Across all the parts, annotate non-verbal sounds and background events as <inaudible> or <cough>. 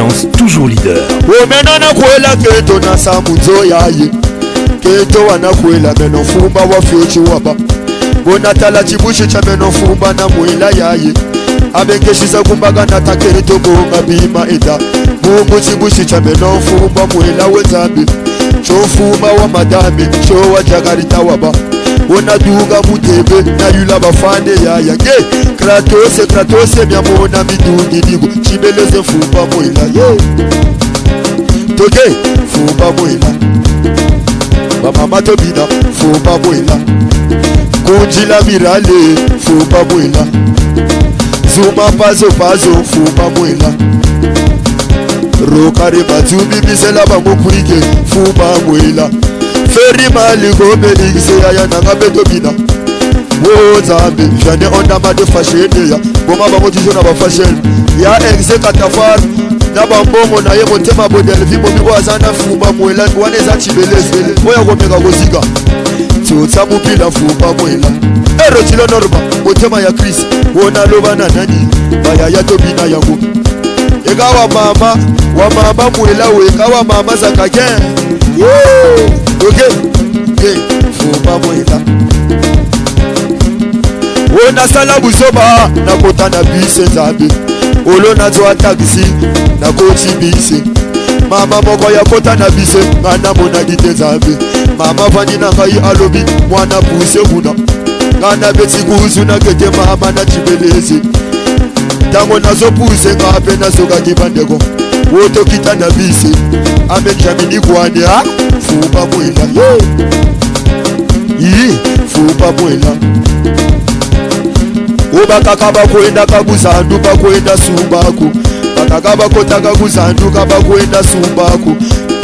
ambiance toujours leader omena nakwela keto na samunzo yaye keto wanakwela meno fumba wafyochiwaba bonatala chibushi cha meno fumba na mwela yaye avengexisa kumbakana takeri tokoka bimaida mumuchibuchi cha meno mfumba muhela wezambi xo mfuma wa madami xo wa jakari tawaba wona duka mutebe na yula vafane yaya ke kratose kratose myamona midungi diku chibeleze mfumba muhela ye toke mfumba muhela vamama tobina mfumba muhela kunjila mirale mfumba muhela zuma pazo pazo fuma mwela rokare batubibisela bamokurige fuma mwela feri maligobeligiseya yananga betobina wo nzambe jane ondamade fasheneya boma bango tizo na bafashene ya exe katafar na bambongo na ye motema bodelvi momi oyo aza na fuma mwela wana eza cibelezele oyo akomeka kozika ti otamupila mfupa mwema erotilo norma motema ya krisi wonalobana nani bayaya tobina yango eka wa mama wa mama mwela weka wa mama zakake oke ye mfupa mwela wonasala busoba nakota na bise nzambe olo nazwa taksi nakoti bise mama moko ya kota na biso nga namonaki te nzambe mama fandi na ngai alobi mwana puse kuna nga nabeti kuzunaki te mama nacibelezi ntango nazopuse nga mpe nasokaki bandeko otokita na bise abenjamini kwane a ah, fupa mwela yi fupa mwela obakaka bakwenda kabusandu bakwenda sumbaku akakavakotaga kuzanduka vakuenda sumbaku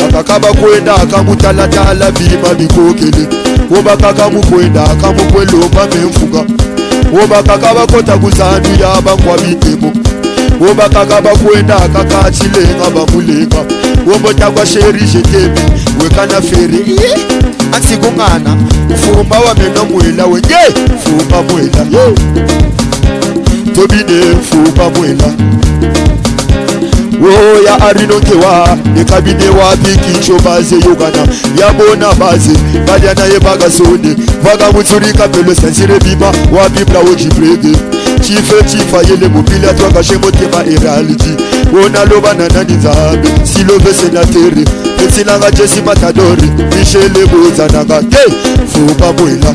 akakavakuenda akamutalatala vilima vikokele wovakakamukwenda akamukwelomba memfuka wovakakavakota kuzandira vangwavitemo wovakakavakuenda akakachilenga vamulenga womotakwasherizhetemi wekana feri ansikungana ufumba wameno mwela wenye fumba mwela tobine fumba mwela oya arinokewa nekabine wapikicho baze yogana yabona baze valya naye vakazone vakamutsurika pelo sansire bima wapimlawo chibrege chife chifa yele mupila twakashemotema eraliji ona lovananani nzambe silovesenatere petsilanga jesi matadori mishele bozananga ye fupa mwela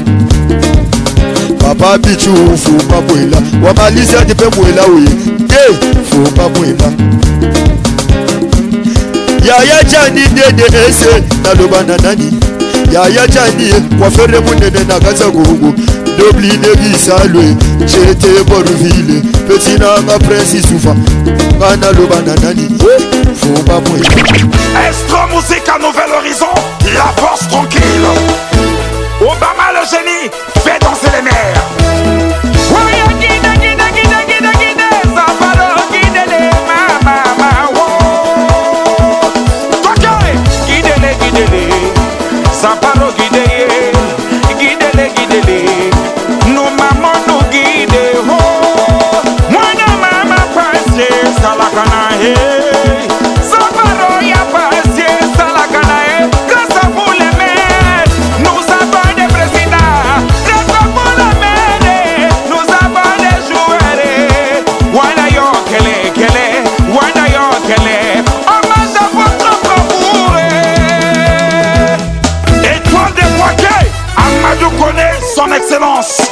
papa bichu fupa bwela wabalisi akipe bwela we ye fupa bwela yaya chani dede ese naloba na nani yaya chani wafere munene na kaza gugu dobli debisalwe chete boruvile peti nanga prince sufa nga naloba na nani fupa bwela Extra musique à Nouvel Horizon, la force tranquille Obama le génie, fait danser les mers Sapa Son Excellence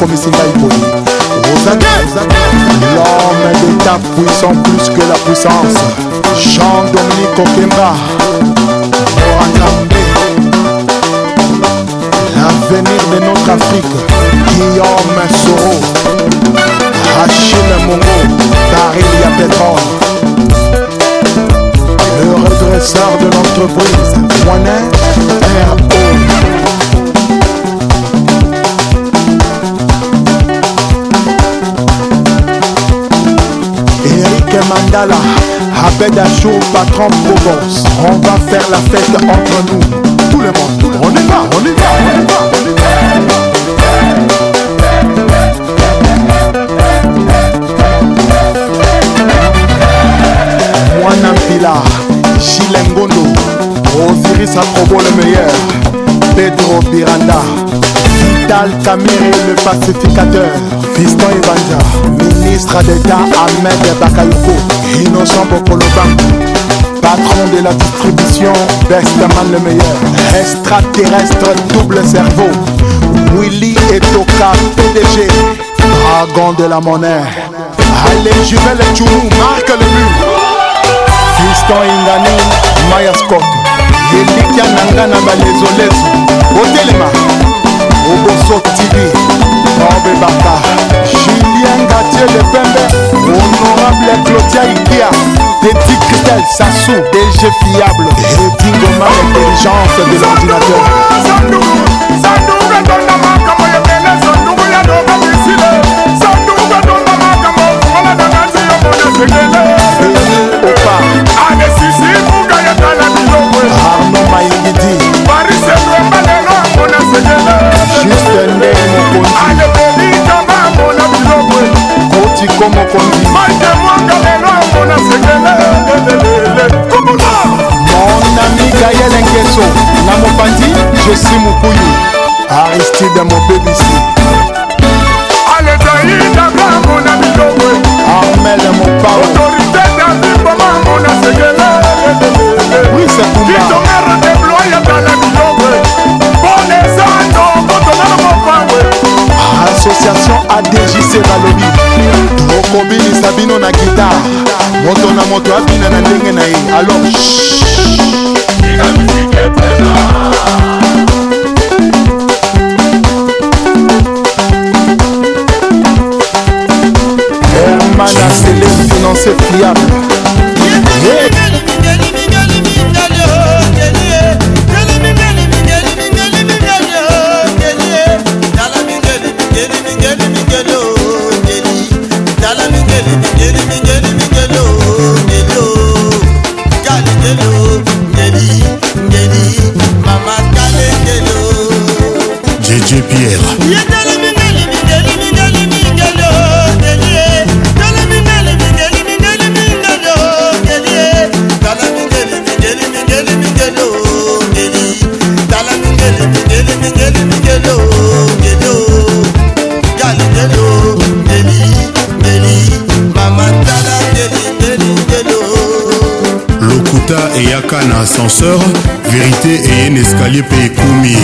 promis ngai boye ozaka l'homme plus que la puissance jean-dominique l'avenir de notre afrique guillaume soro mongo y a le redresseur de l'entreprise Mandala, Abed Acho, patron Provence. On va faire la fête entre nous, tout le monde. Tout le on y va, on y va, on y va. On y va. mwana mpila jilengondo osiris atrobo le meilleur pedro biranda vital camere le pacificateur Fiston Evanja, ministre d'État Ahmed Bakayoko, Innocent Bokoloban, patron de la distribution Bestaman le meilleur, extraterrestre double cerveau, Willy Etoka, PDG, dragon de la monnaie, Allez Jumel et Tchoumou, marque le but. Fiston Ingani, Maya Scott, Yelikia Nangana Balezolesu, Otelema, Oboso TV, obebaka julien gatier le pembe honorable clotia ikia teti cristel sassou dg fiable etingoma l'intelligence de l'ordinateur tiko mokonzi maite mwanga lelo yango nasekele mon ami gayel ngeso na mopanzi jesi mokuyu aristide mobebisi alezai dabango na biloko armel mopao autorité davibomango nasekele wisekumbaisongera deployaka na biloko bonesando botomana mopanwe association adjc balobi kobimisa bino na gitar moto na moto abina na ndenge na ye alors herman asele financier fiable yeah. Hello. lokuta et Yakana ascenseur vérité et un escalier payé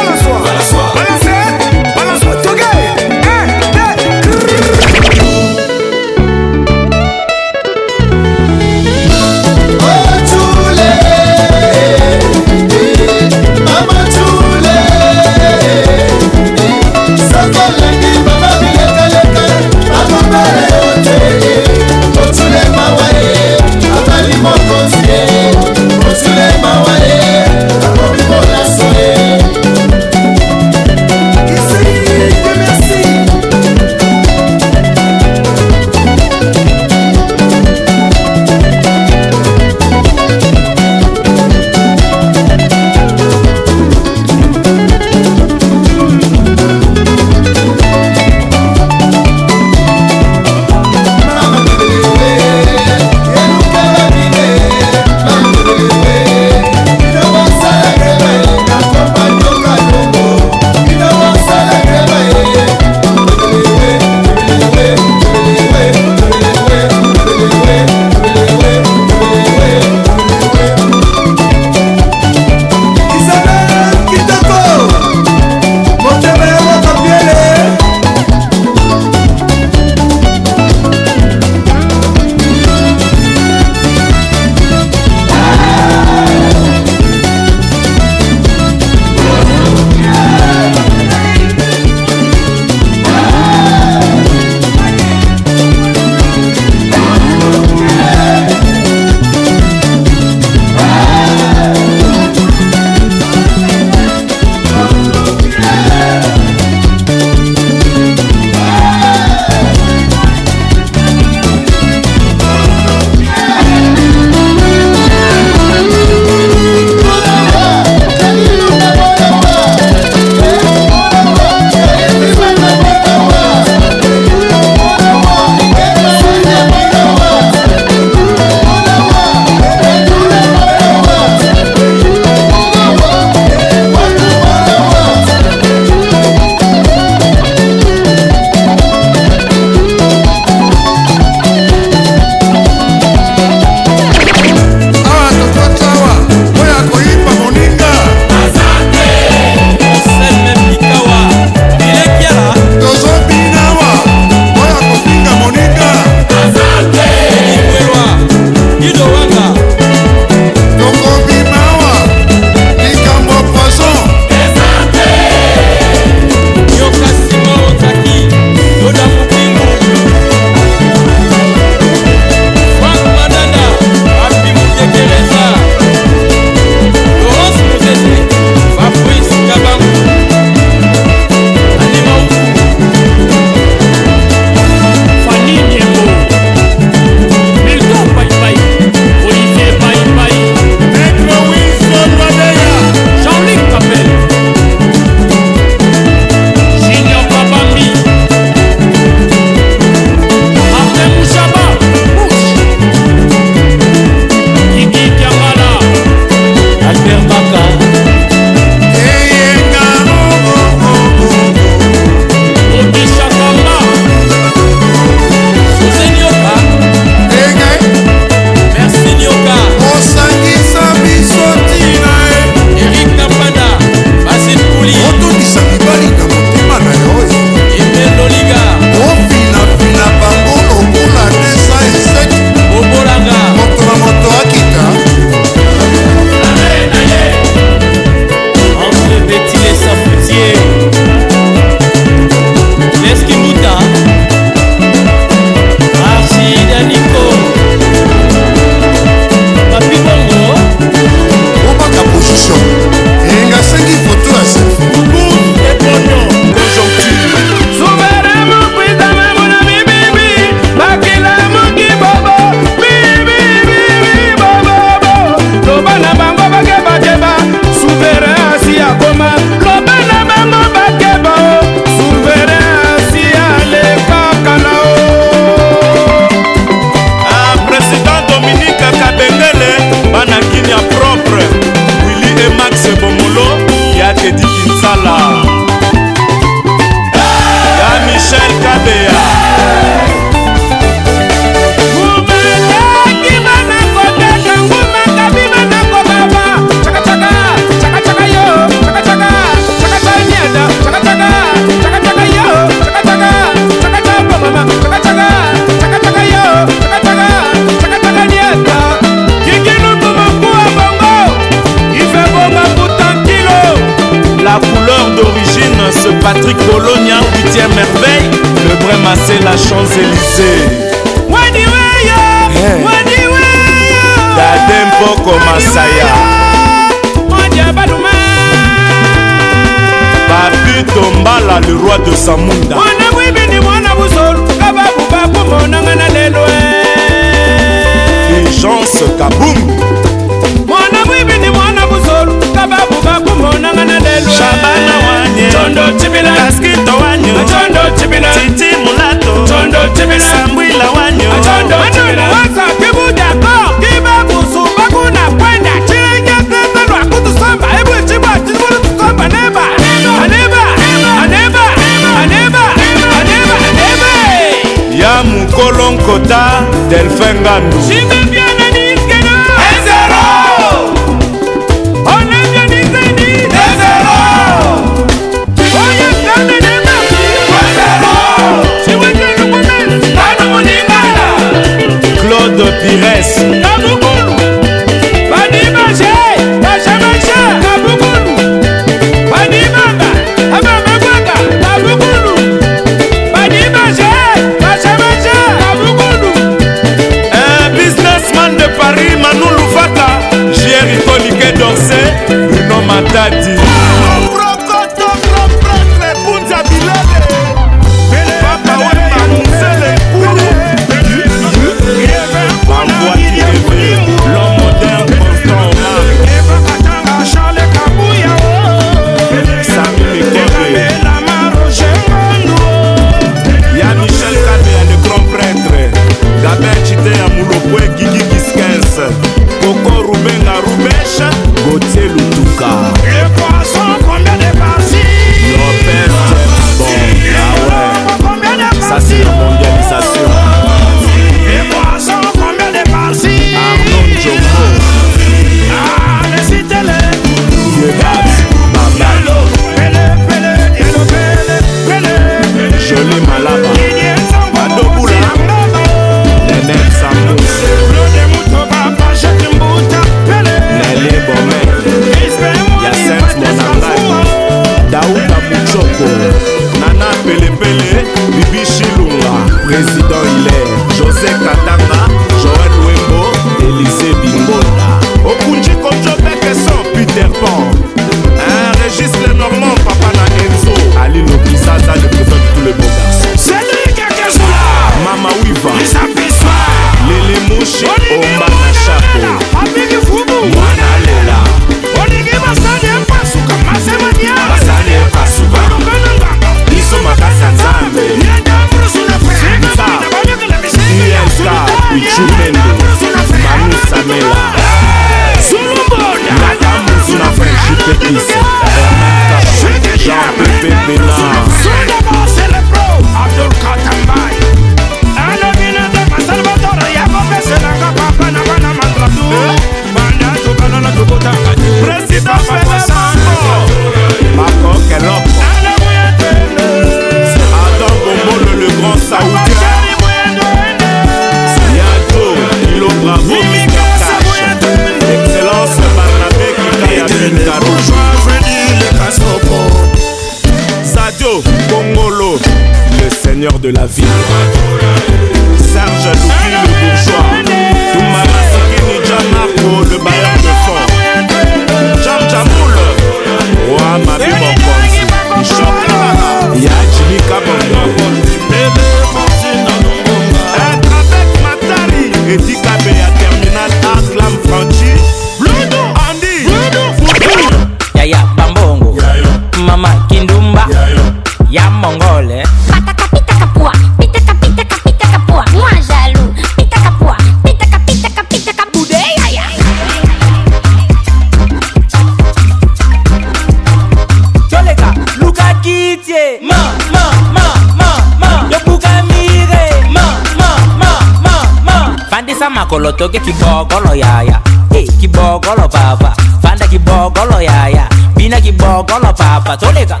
Kolo toke kibogolo yaya hey, Kibogolo baba Fanda kibogolo yaya Bina kibogolo papa Toleka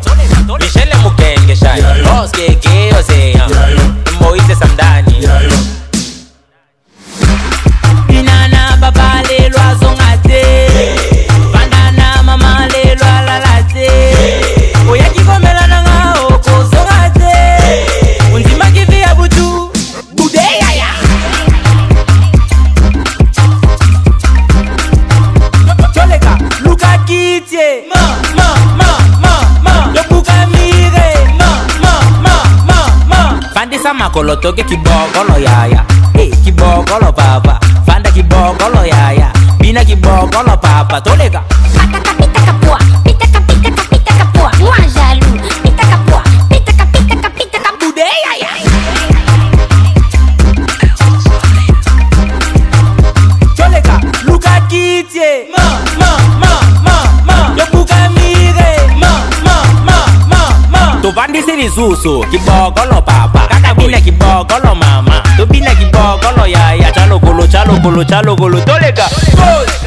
Michele mukenge shaya Los keke oseya Moise samdani Binana baba lelo azongate sama kolotoke kibokolo yaya eh kibokolo papa fanda kibokolo yaya bina kibokolo papa tolega pataka pitaka pua pitaka pitaka pitaka pua moi jaloux pitaka pua pitaka pitaka pitaka bude yaya ya. tolega luka kitye ma ma ma ma ma yo buka mire ma ma ma ma ma tovandise rizusu kibokolo papa kibao kolo mama tobina kibao kolo yaya chalokolo chalokolo chalokolo toleka Goal!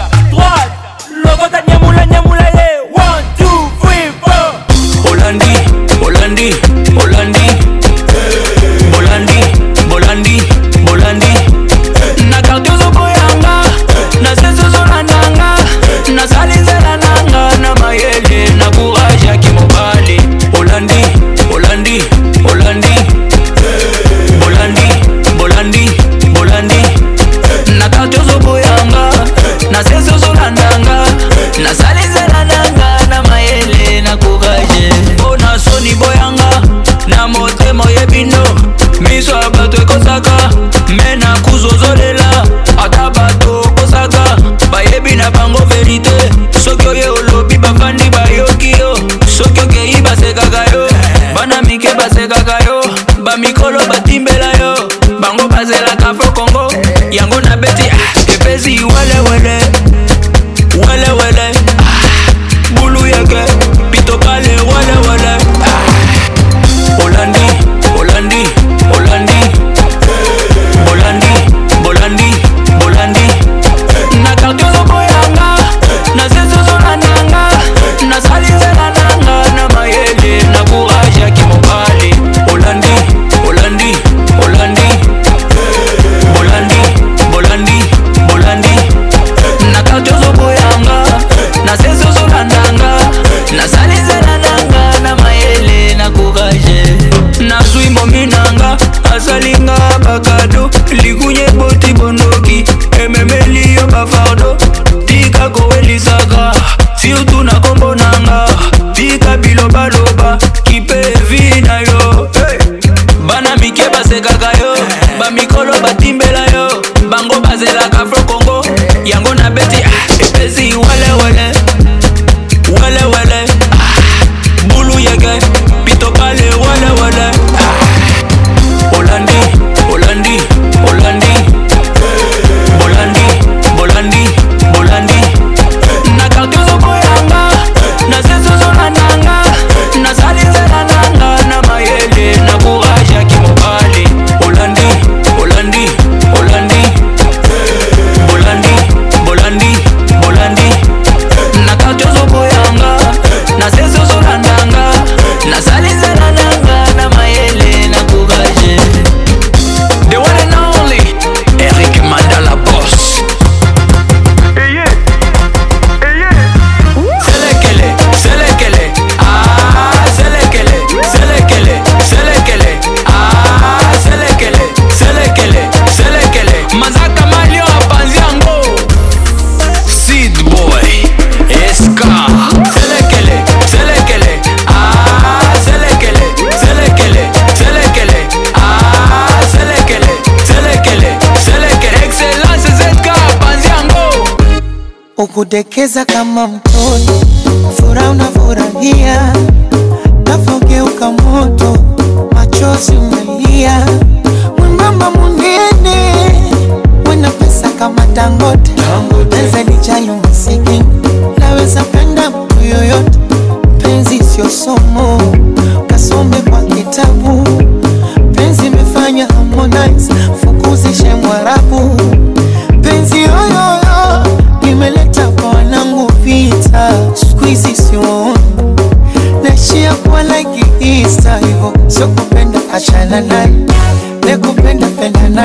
nikudekeza kama mtoto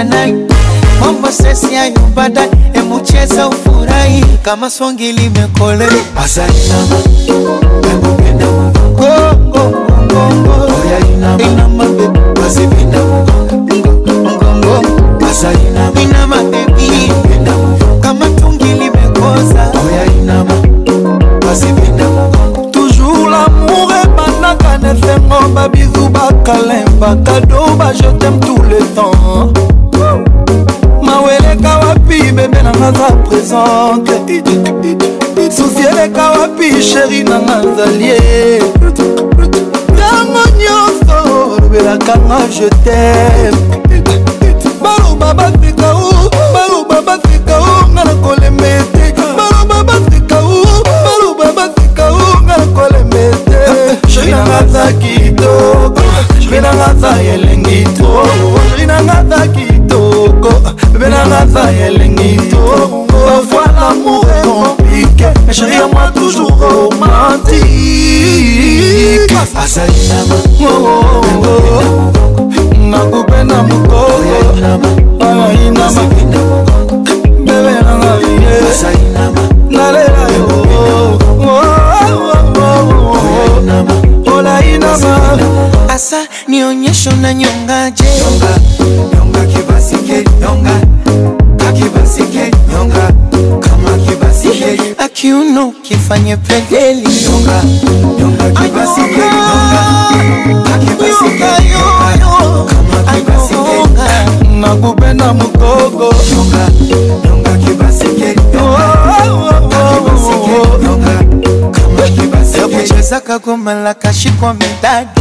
baadaye, mambo sesi hayo baadaye, emu cheza ufurahi kama songi limekolea. Asante sana, nakupenda présente susi eleka wapi sheri nanga nzalie ntango nyonso olobelakanga je tem baloba baseka o baloba baseka o nga na kolemba ete baloba baseka o baloba baseka o nga na kolemba ete sheri nanga aza kitoko bebe nanga aza elengi to sheri nanga aza kitoko bebe nanga aza elengi to parfois lamour est compliqué sheri ya moi toujours romantique azali nanga nakupe na mokokoainama bebe nanga ye ah, nalela yo oh, oh, oh, olainama asa ah, nionyesho na nyongaje nyonga, nyonga kibasike nyonga akibasike nyonga kama kibasike akiuno kifanye pedeli nyonga, nyonga kibasike nyonga akibasike nyonga kama kibasike nakupenda mugogo nyonga, nyonga kibasike nyonga oh, oh, oh, kama kibasike yakucheza kagoma la kashikwa midadi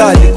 grisalho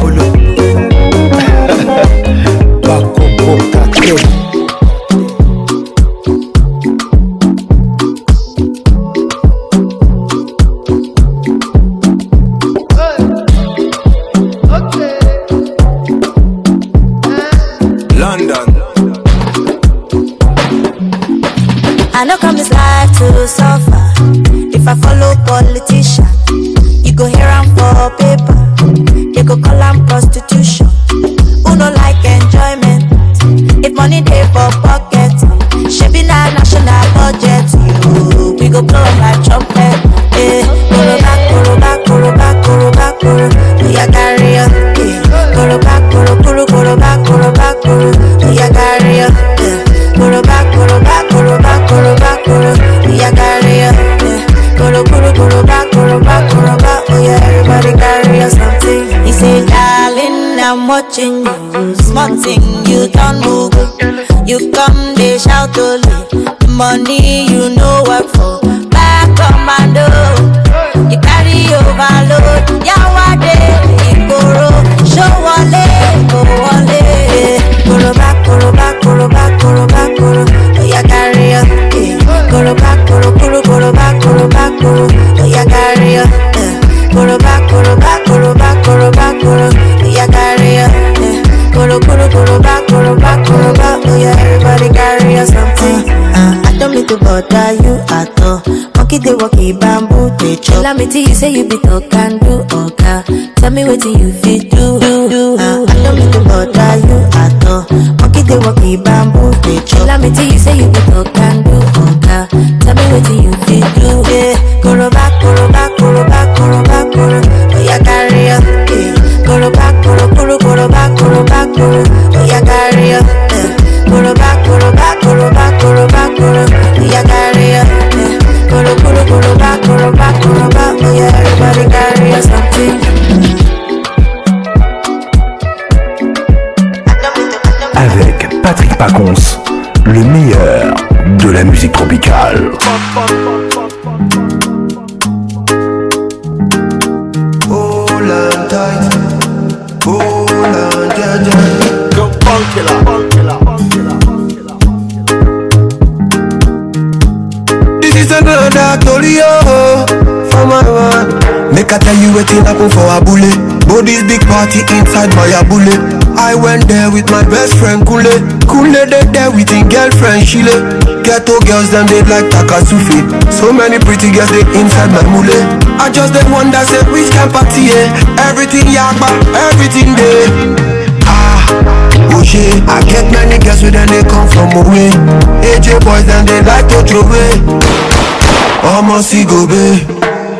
me till you say you be talk and do, okay. Tell me what you party inside my abule. I went there with my best friend Kule. Kule they there with his girlfriend Shile. Ghetto girls them they like Takasufi. So many pretty girls they inside my mule. I just did wonder say which can party yeah. Everything yakba, everything there. Ah. Oh shit, I get many girls with them they come from away. AJ boys and they like to throw away. Almost go be.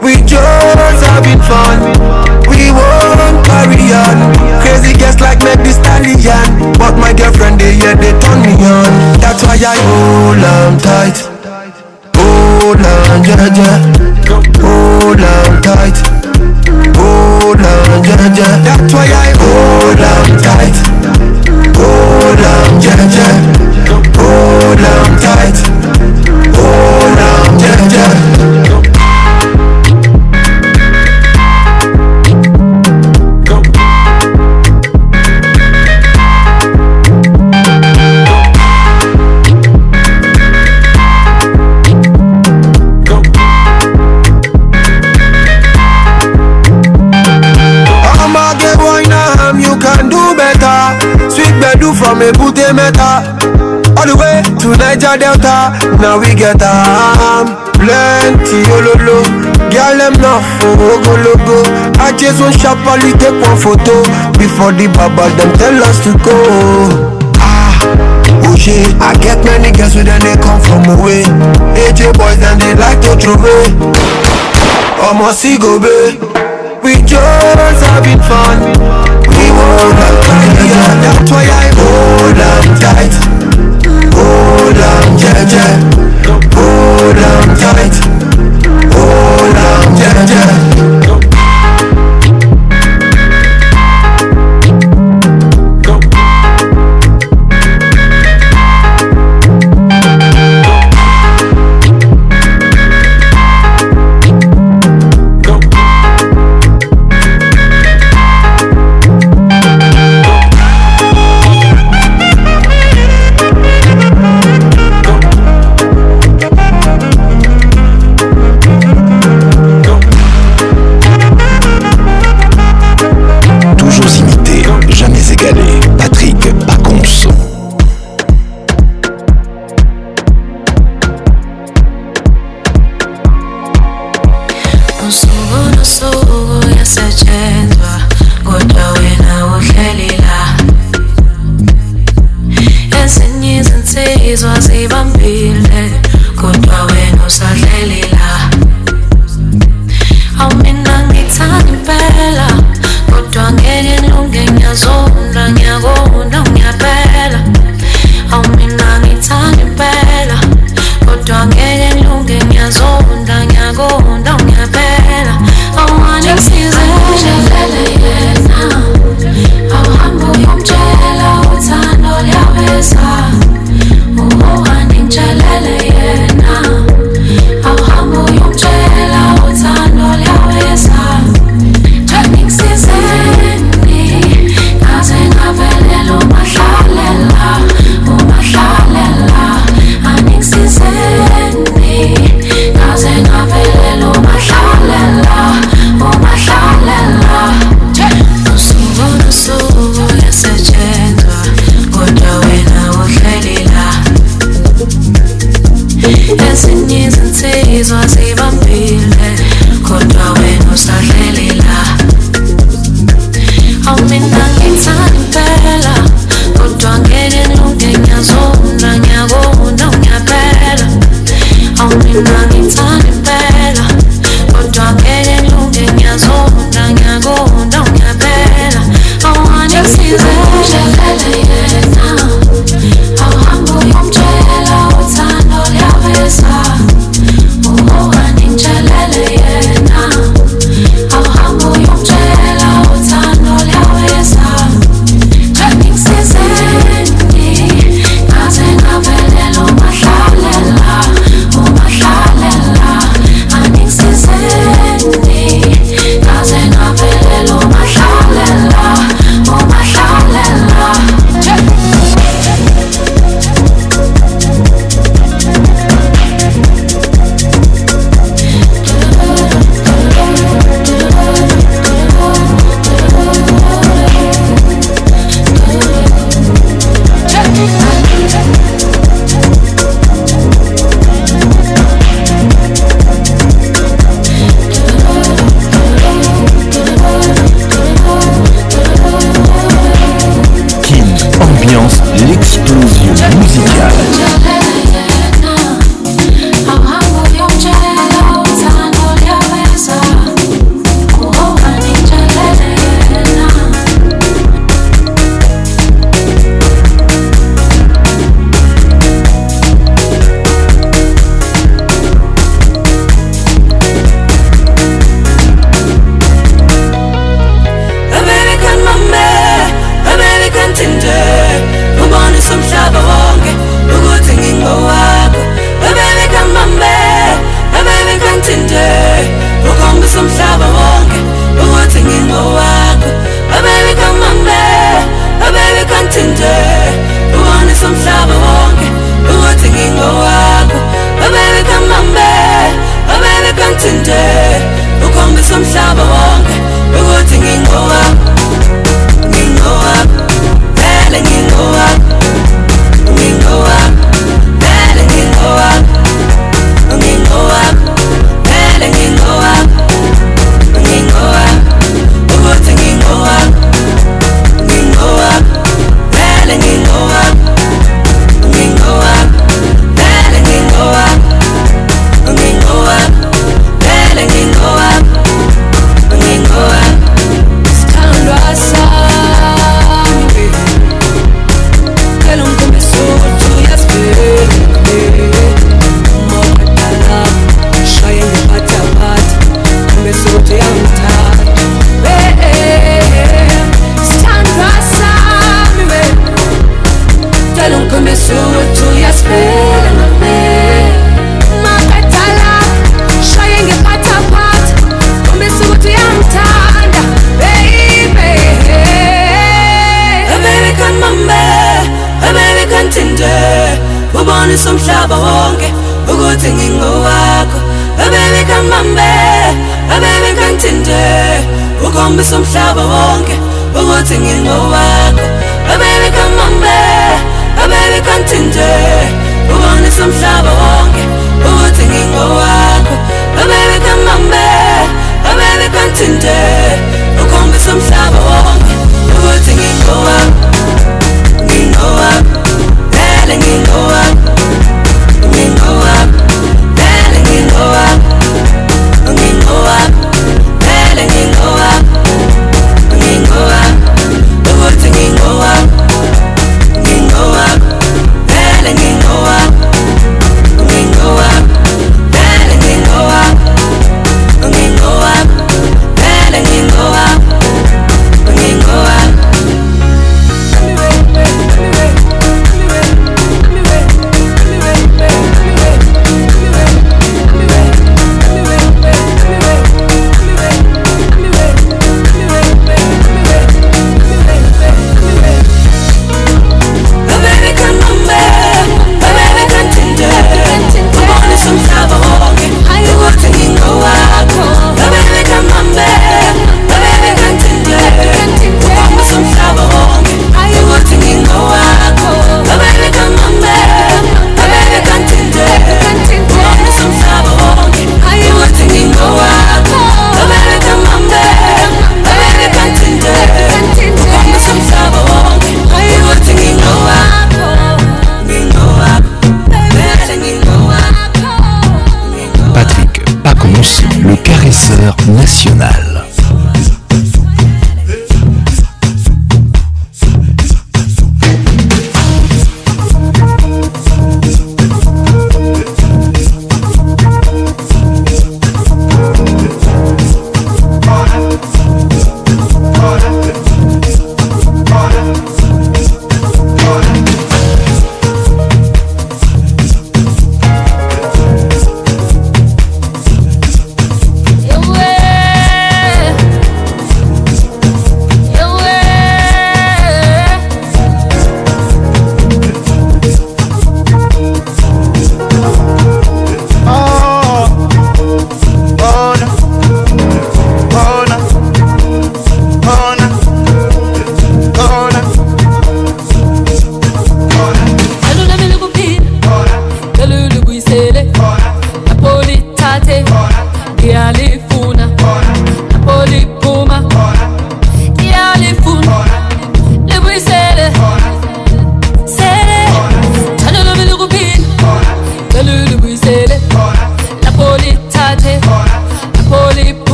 We just having fun. we won't carry on Crazy guests like make the stallion But my girlfriend they yeah they turn me on That's why I hold on tight Hold on yeah yeah Hold on tight Hold on yeah yeah That's why I hold on tight Hold on yeah yeah Hold on All the way to Niger Delta, now we get am. Plenty ololo, oh, girl them now for go. I just want shop only take one photo before the baba them tell us to go. Ah, oh, shit. I get many girls with they come from away. AJ boys and they like to throw away. Almost see babe. We just having fun. We won't time. yeah, that's why I hold on tight. Hold on, yeah, yeah. Hold on tight. Hold on, yeah, yeah.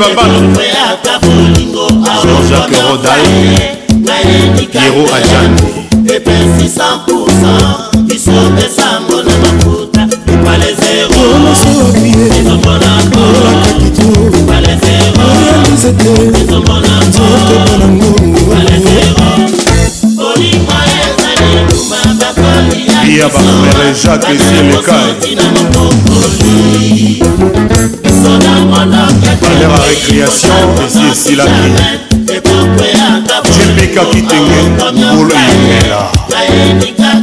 babalojean-jacques rodal yero ajan epesi 100 biso esango na mafuta epale ya bafrere jacques esielekae récréation esi esilaki jepekaki tenge ngulu yengela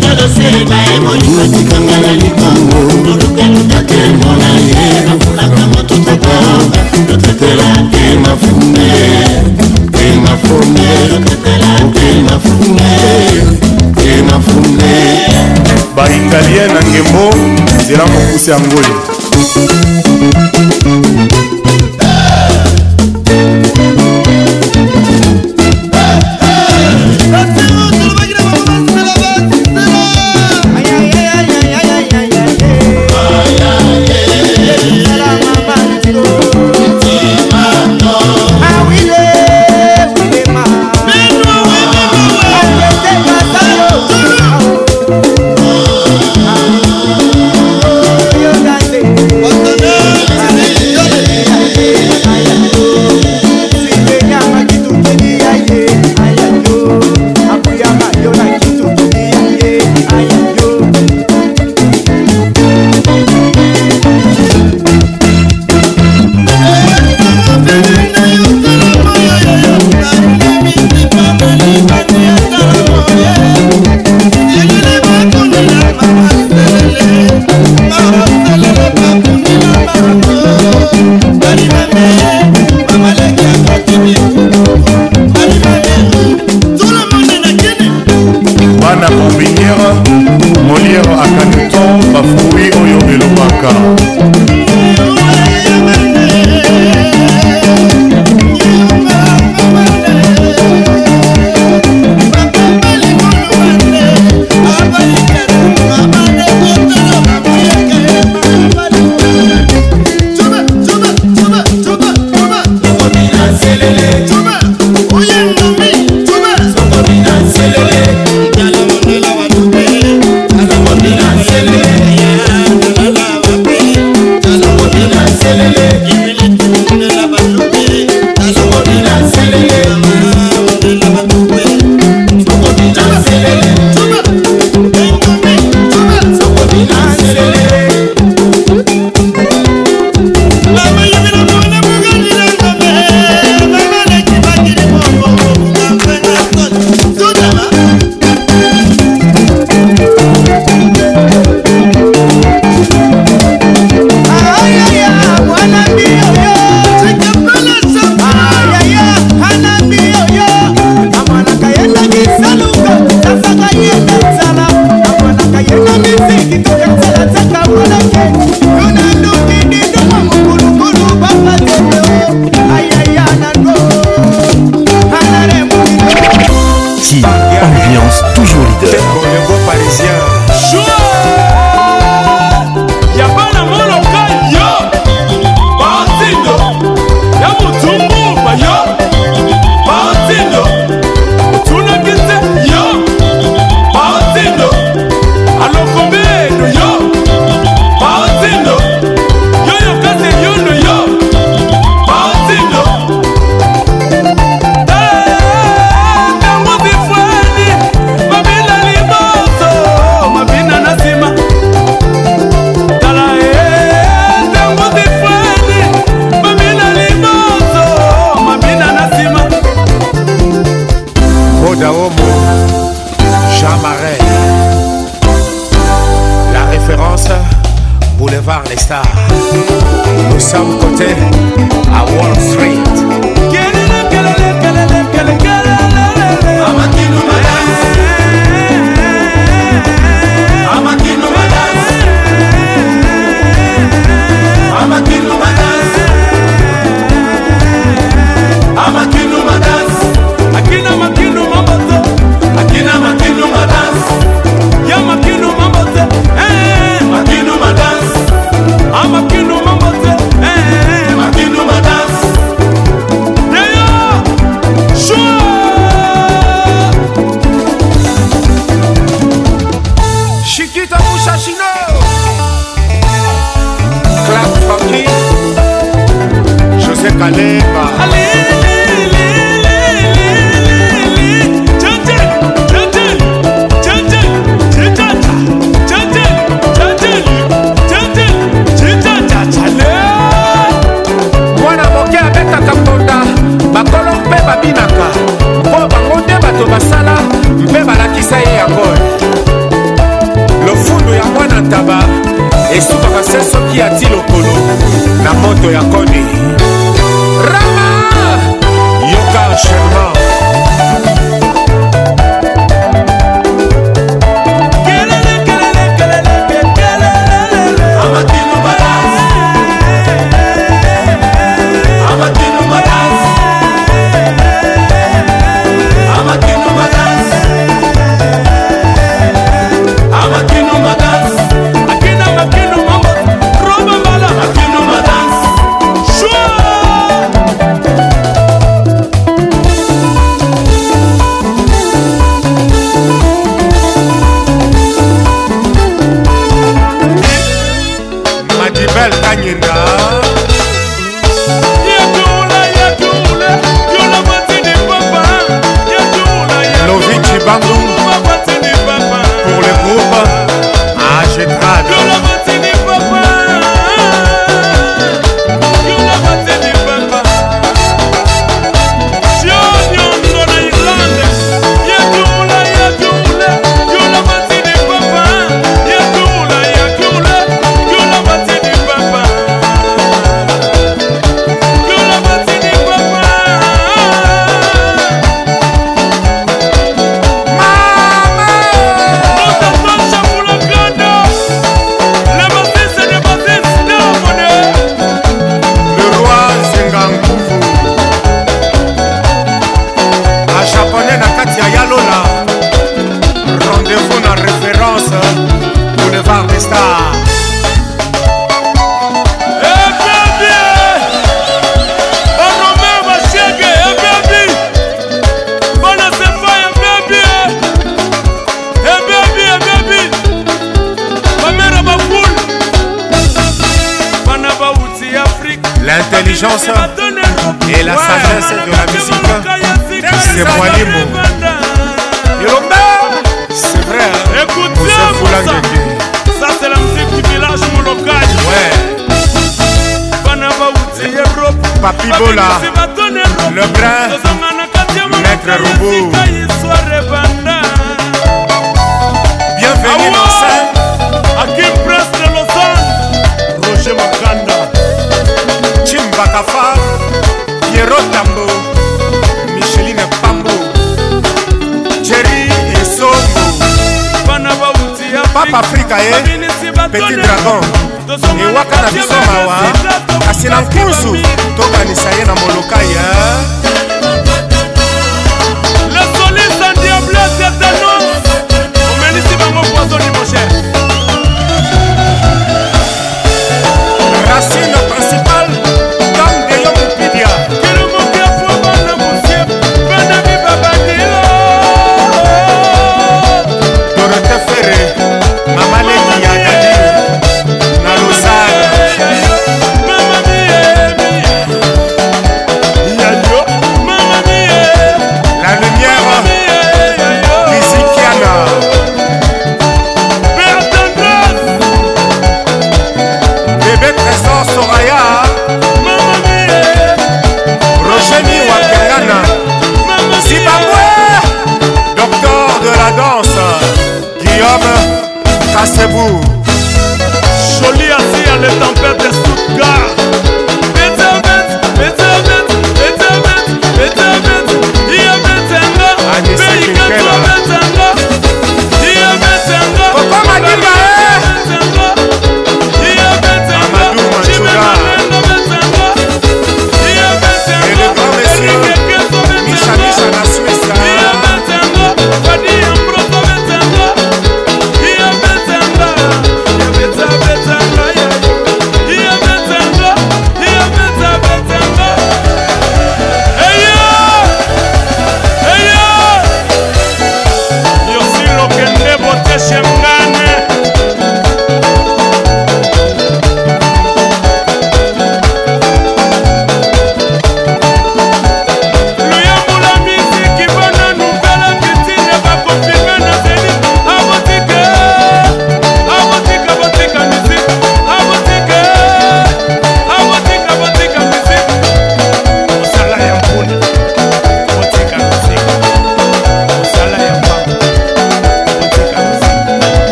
toloseba eboli kotikanga na likongo olukaluka te mona ye bakulaka moto koko totetela te mafume te mafume totetela te mafume te mafume baingalie na ngembo nzela mokusi ya ngoli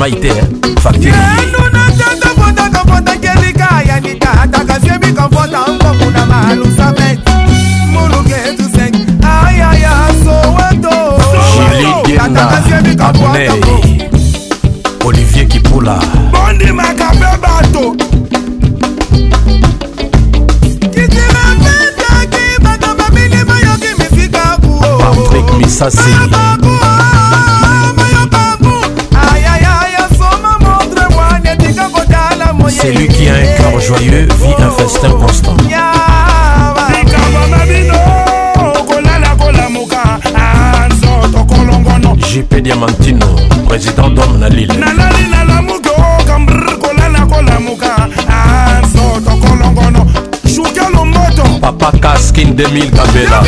Maite 2000 kabela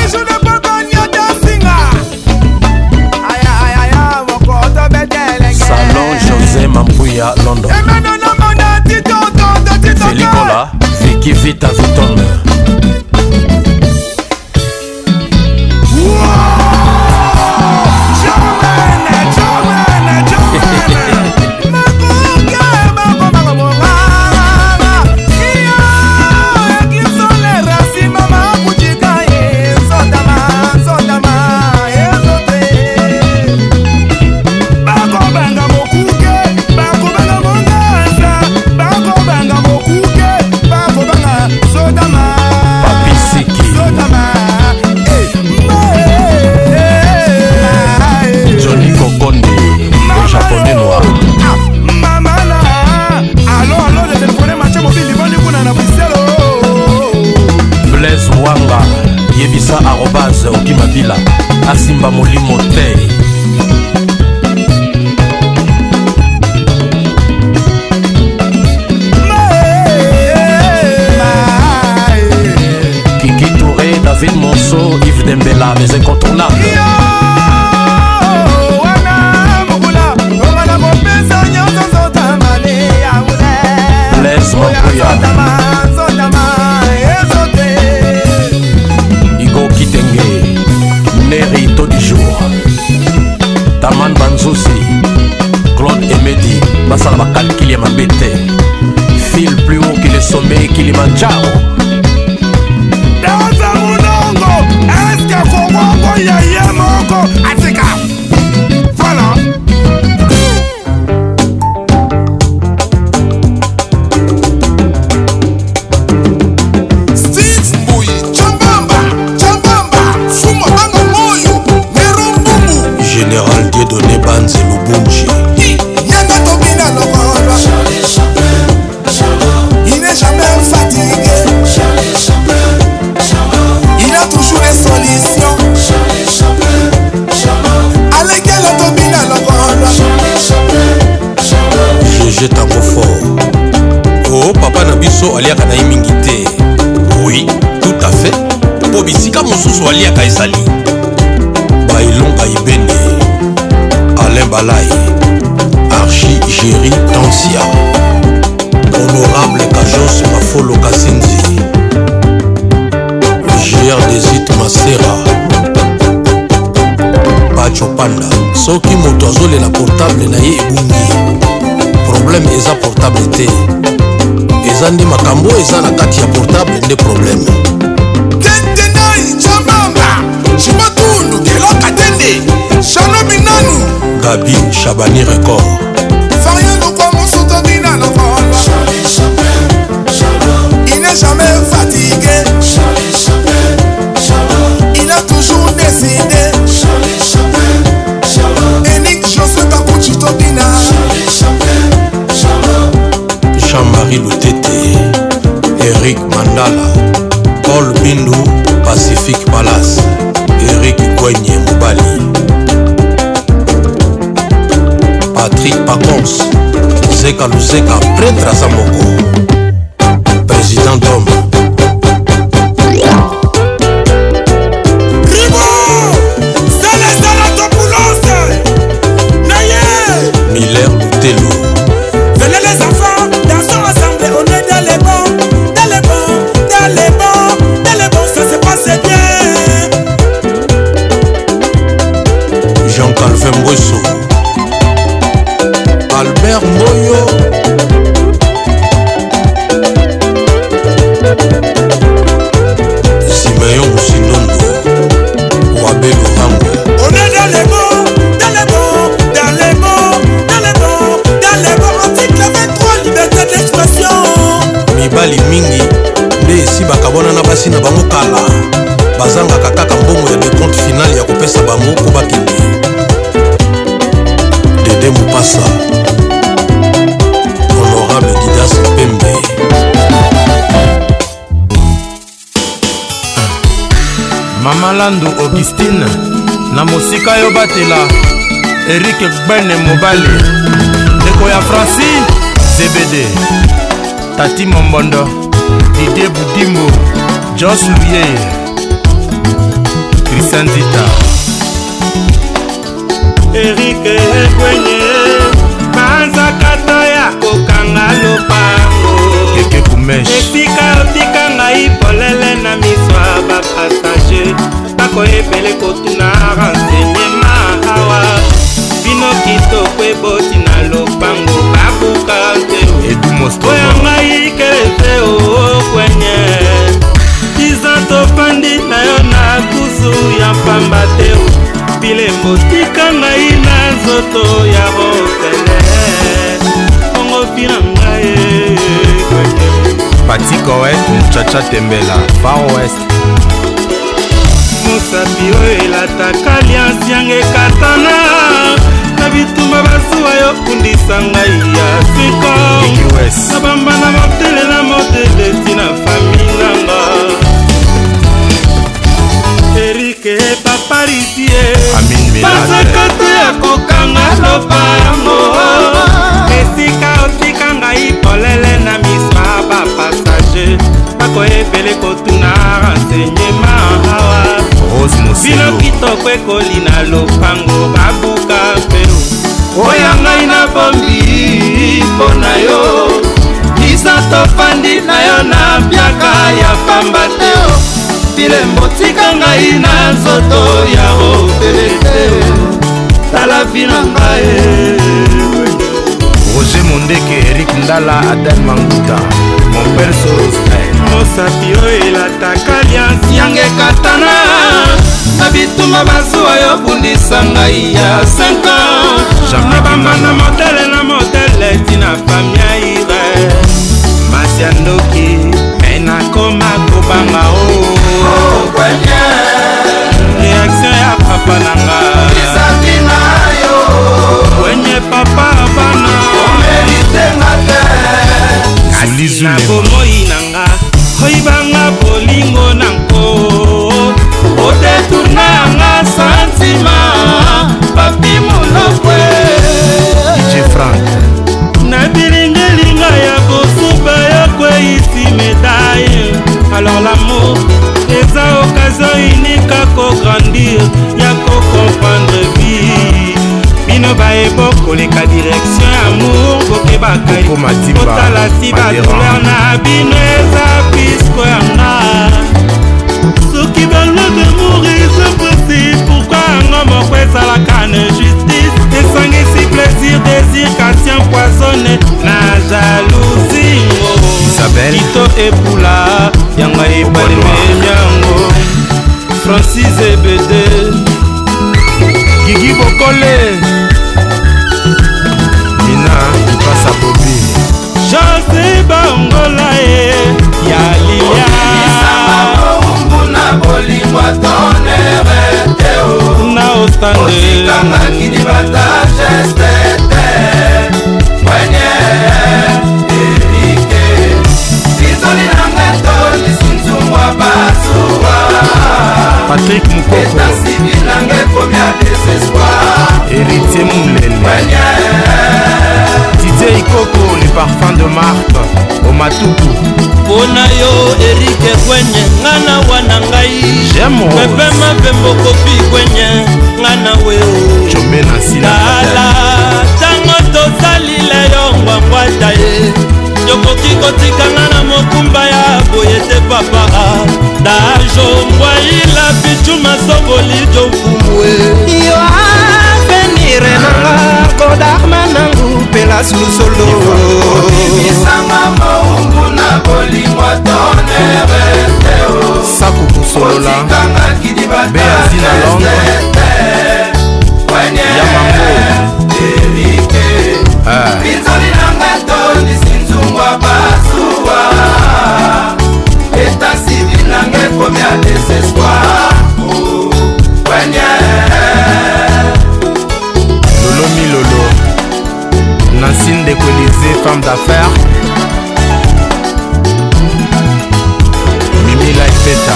salon josé mampuya london felikola viki vita vitonde yebisa arobase okimabila asimba molimo te kiki touré david monso yves dembela les incontournables Laisse-moi prier. makalkili ya mabe te fil plus haut que le sommet kilimanjaro mosusu aliaka na ye mingi te oui tout à fait mpo bisika mosusu aliaka ezali baelonga ebene alain balai archi géri tansia honorable kajos mafolo kasinzi gr desit masera pacho panda soki moto azolela portable na ye ebungi problème eza portable te eza nde makambo eza na kati ya portable nde probleme tetenai jamamba shimatundu keloka tende shalobi nanu gabi shabani record farian lokwa mosotodina lokolwa il n'est jamais fatigué il a toujours décidé enik josé bakuchitobina jean-marie eric mandala paul bindu pacifique palace eric gwenye mobali patrik pacons zeka luzeka pretre aza moko président tom malandu augustine na mosika yo batela erik gbene mobali ndeko ya franci zebede tati mombondo didie budimbo jos luye kristian dita erik egwenye banzakata ya kokanga lopango ekekumeshe etika otika ngai polele na miso ya bapassager koyebele kotuna ransenye mahawa bino kitoko eboti na lopango babuka nteoya ngai kelete okwenye iza topandi nayo na kuzu ya pamba teo bilembo tika ngai na nzoto ya rotele ongo vina ngai patikoe muchacha tembela far west mosapi oyo elataka liansi yango ekatana na bitumba basuwa yo kundisa ngai ya siko nabamba na motelela modeleti na fami nanga erike paparitie masakato ya kokanga lopango esika otika ngai polele na misma bapasage bakoyebele kotuna renseignement awa bino kitoko ekoli na lopango babuka mpe oya ngai nabombi mpo na yo isa tofandi na yo na biaka ya pamba te bilembo tika ngai na nzoto ya obele te tala vi na ngai roger mondeke erik ndala adan manguta mon père sorostin mosapi oyo elataka liansi yange katana bituma masuwa yo bundisa ngai ya 5 ans na bamba na motele na motele tina famia ire masi ya ndoki me nakoma kobanga o oh, reaktio ya papa na nga wenye papa bana kasi na bomoi na nga oyibanga bolingo na nkoo odetourna yanga santima papi molokwe na bilingilinga ya kosuba yo kweisi medaille alors lamour eza okazio unika kograndir ya kocomprendre vie bino bayebo koleka direction ya amour bokebakaotala si badouleur na bino eza pisko yanga yango moko ezalaka ne justice esangisi plaisir désir kasi empoisonne na jalousie kito oh. epula yango ebale memi yango francis ebede gigi bokole mina ipasa bobi jose bangola e ya liya bolimwa to ostandeosikangaki libata geste te wenye erike bizoli na ngeto lisunzumwa basuwa patrik mokokoetansivi nange komia desespoir héritier molele wenye didie ikoko le parfum de marque omatuku mpo na yo erike kwenye nga na wana ngai pepema mpembo kopi kwenye nga na weotala ntango tosalile yo ngwangwata ye yokoki kotikanga na mokumba ya boye te papa dajo mbwaila bicu masoboli jofumue mire nanga kodarma nangu pelas lusoloisanga moungu na bolingwa tonere oh. saku kosolola beazi ah. na longo ya mango pinzoli nanga tondisi nzungwa basuwa etasivi nanga ekomi ya desespoir Christine Décolisée, femme d'affaires. Mimi Laifeta.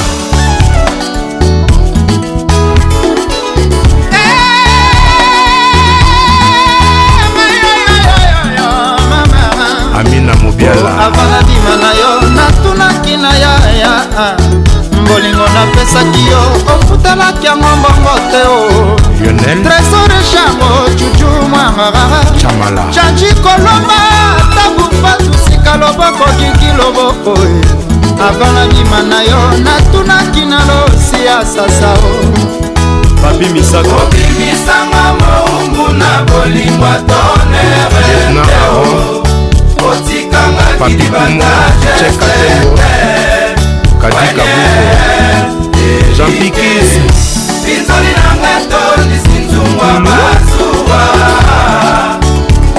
Amina Mobiala. Oh, avant na yo natunaki na ya, ya. bolingo napesaki yo ofutelaki yango mbongo te o tresore chango cucu mwangara janji kolomba tabufasosika loboko kiki loboko eh. avant nabima na yo natunaki na losi ya sasa o oh. babimisakaobimisanga moungu na bolingwa tonere teo eh, oh. otikanga kilibanga jete kadi kabuko jean pikis pinzoli nanga tolisi nzungwa mm. basuwa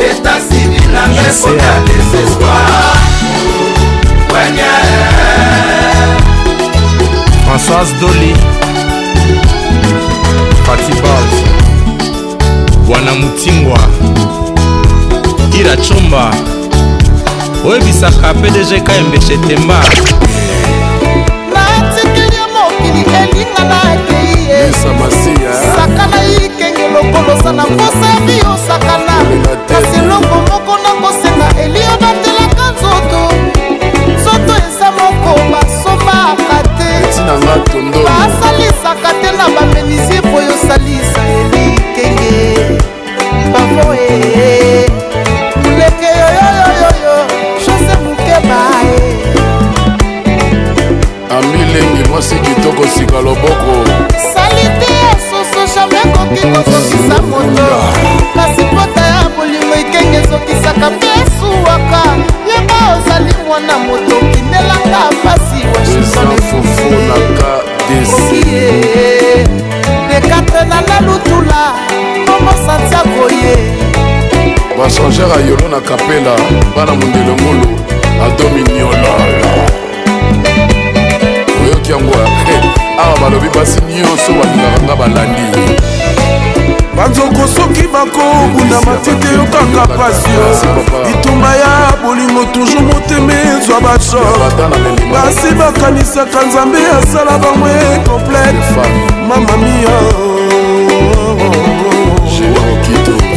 eta civil nanga ekota desespoir wenye françoise doli fatibas bwana mutingwa ira chomba oyebisaka pdg kmbshetemba nga nakei ye sakana ikenge lokolosa na mposa bio sakana kasi eloko moko nakosenga elio batelaka nzoto nzoto eza moko basombaka te basalisaka te na bamenisie po yosali kosika loboko salite ya soso jamai ekoki kosokisa moto kasi pota ya bolimo ekenge esokisaka mpe esuwaka yeba ozali mwana moto kindelanga mpasi washingtonfunaka desie dekatre nala lutula momo santiago ye bachangere ayolo na kapela bana mondelongolo adominyololo oyoki yango awa balobi basi nyonso balingaka nga balandi banzoko soki bakobunda matete yokanga pasio bitumba ya bolingo toujours motema ezwa basho basi bakanisaka nzambe asala bango complete mamamia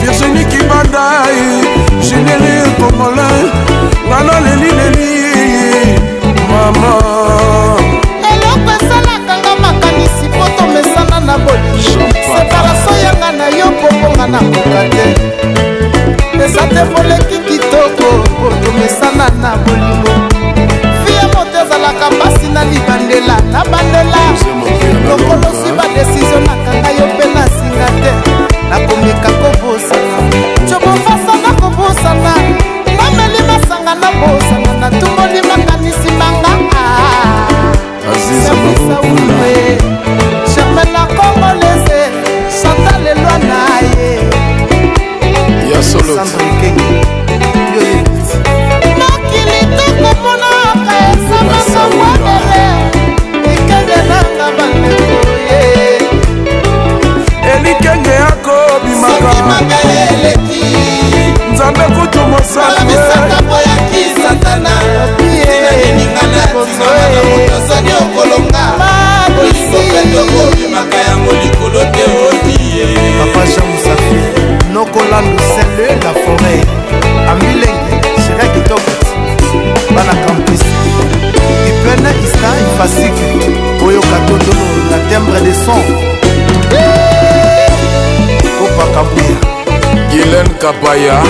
virginie kibandai généré congolais ngana lelileli mama na boli separation yanga na yo kobonga na koka te eza te moleki kitoko otomesana na bolingo fiya moto ezalaka mpasi na libandela na bandela lokolosi badesizio nakanga yo mpe na singa te nakomeka kobosa mabe eleki nzambe kutu mosaamisaka eh. po yaki satana sinaneninga eh. na ntina na eh. motosani okolonga olisokendokobimaka yango likolo te olie oh, papa jean musafi nokolando sele la forêt ambilenge shera kitoko bana campus ipene isa ifasike oyoka tondolo na tembre de son papa kabuya gilen kabaya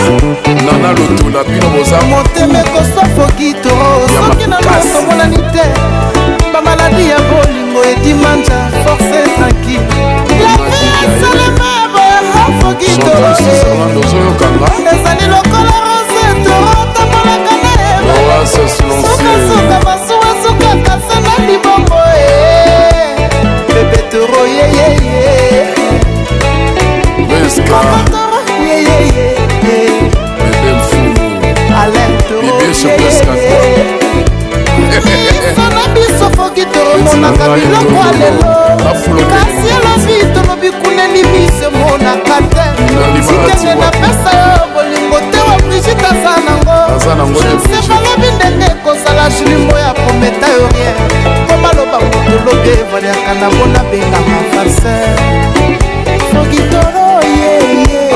nana lotula bino boza motema ekosafokito soki na masomonani te bamaladi ya bolingo edimanja force tranqui ezali lokola rose toro tambolaka na esoka sana biso foki tolomonaka biloko alelo kasi elobi tolobi kuneli miso emonaka te sikenge napesa yo bolingo te wa brigite aza nango jose balobi ndenge ekozala julimo ya prometa yo rien po baloba moto lobi evaliaka nango nabenga mafase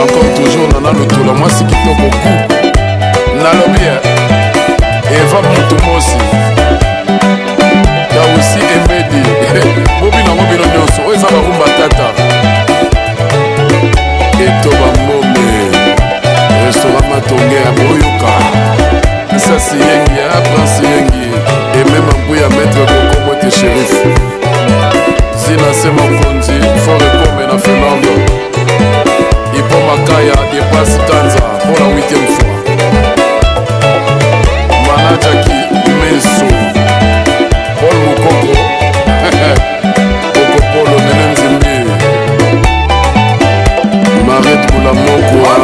comme toujours nana lotola mwasi kitoko ku nalobi eh. eva motumosi tausi emedi <laughs> bobi nango bino nyonso oyo eza barumba tata etoba ngome restora matonge ya boyoka sasi yengi ya ah, prince yengi emema mbu ya maître kokomote sherif zina se mokonzi forekomena fernando makaya epasi kanza mpona 8 fois manajaki meso paul mokoko <laughs> kokopolo nene nzimbe maret kula mokoa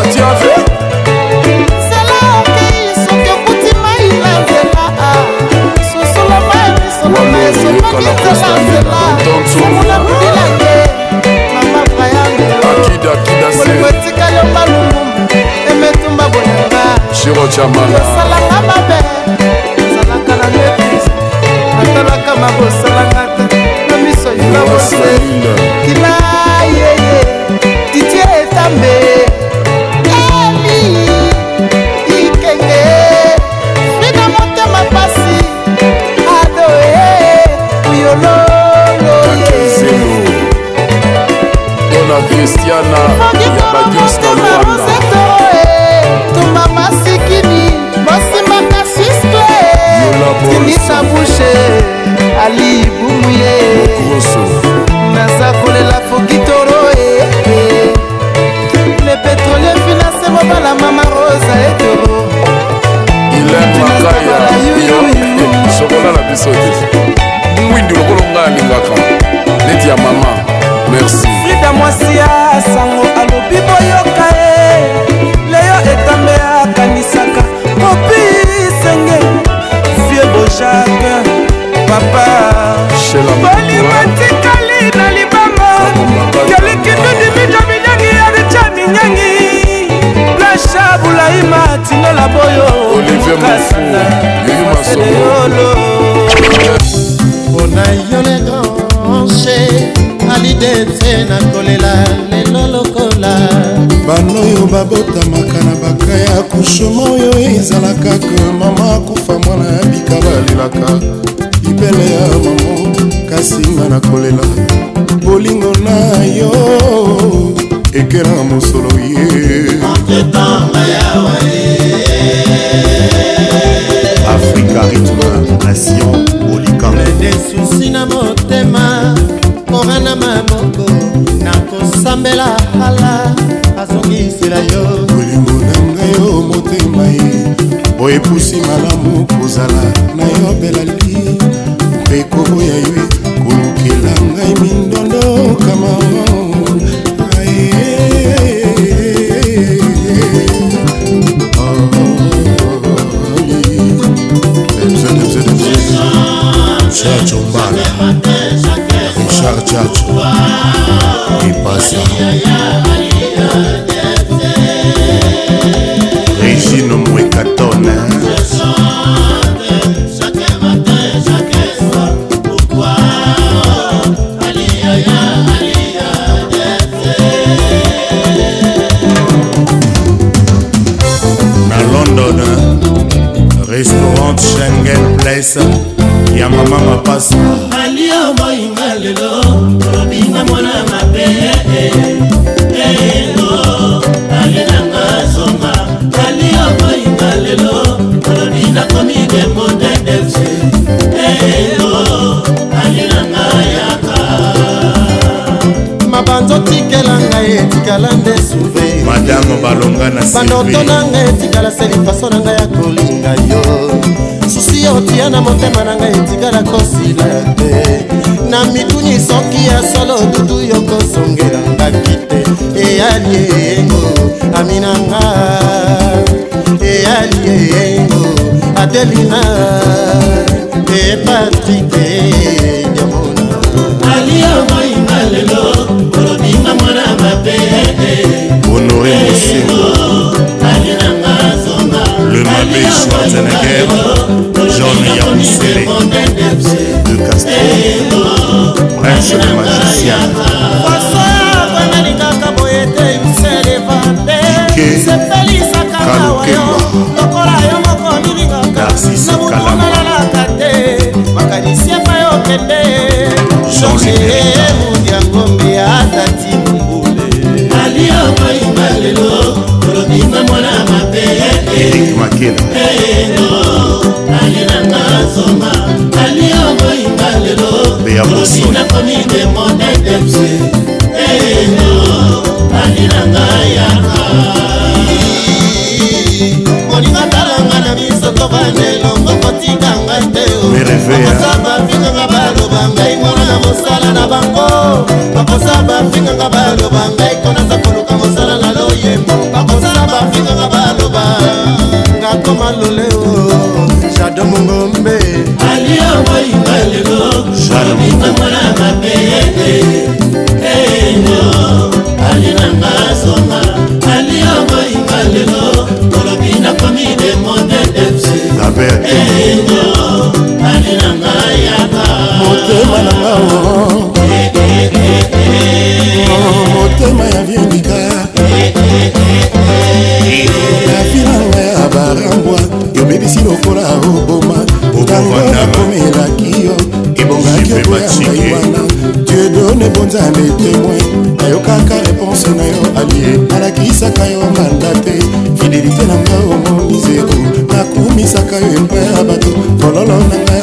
atiave sosola mai misolo na esopaki nzela nzela ndeko camalaosalanga mabe osalaka na meprise natalaka mabosalanga te na miso yinabose kila yeye titie etambe eli ikenge fina motema pasi adoe yololoye ona cristiana ya bagios na lo timisa bushe alibumu ye naza kolela fokitoro e eh, eh. le pétrole finance mobala mama rosa etoro sokola na biso te mwindi lokolo ngai alingaka neti ya mama merci frida mwasi ya sango alobi boyoka e eh. leyo etambe akanisaka kopi jacques papa bolimatikali na libanga yolikindu dimitamidyangi ya richani nyangi plasha bulai matinola boyo mukasanasedeolo mpona yo le grand che alidete nakolela lelo lokola bana oyo babotamaka na bakaya kushoma oyo ezalaka ke mama akufa mwana ya bika balelaka libele ya mamo kasi nga na kolela bolingo na yo ekelanga mosolo ye bandoto na ngai etikala seli faso na ngai ya kolinga yo susi otia na motema na ngai etikala kosila te na mituni soki ya solo dudu yo kosongelangaki te eyali eyengo aminanga eyali eyengo adelina epatike jamona alio moimba lelo olobinga mwana mabe honore Abbé Schwarzenegger, John Yamoussele, De Castro, Prince le magicien. Ike Kalukemba. kokela beya mosomoninga talanga na miso tobanelongo kotikanga te baposa bafinganga baloba ngai mwana mosala na bango baposa bafinganga baloba ngai konaza maloleo shadomo ngombe aliyawaibalego shadomo nza le témoin nayokaka réponse na yo alie nalakisaka yo manda te fidelité na nga omonizero nakumisaka yo epai ya bato fololo na nga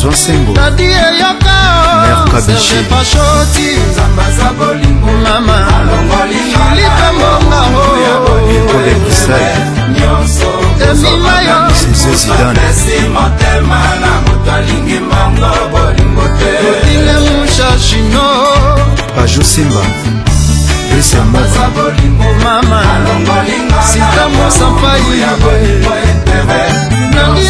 bezwa nsengo nadi eyokaobashoti nzambaza bolingo mama alongolilikamongao oh. nyonso emima yo motema na moto alingi mbongo bolingo te otinge mushashino bajosimba patricia moza bolingo mama sika mosampai nangi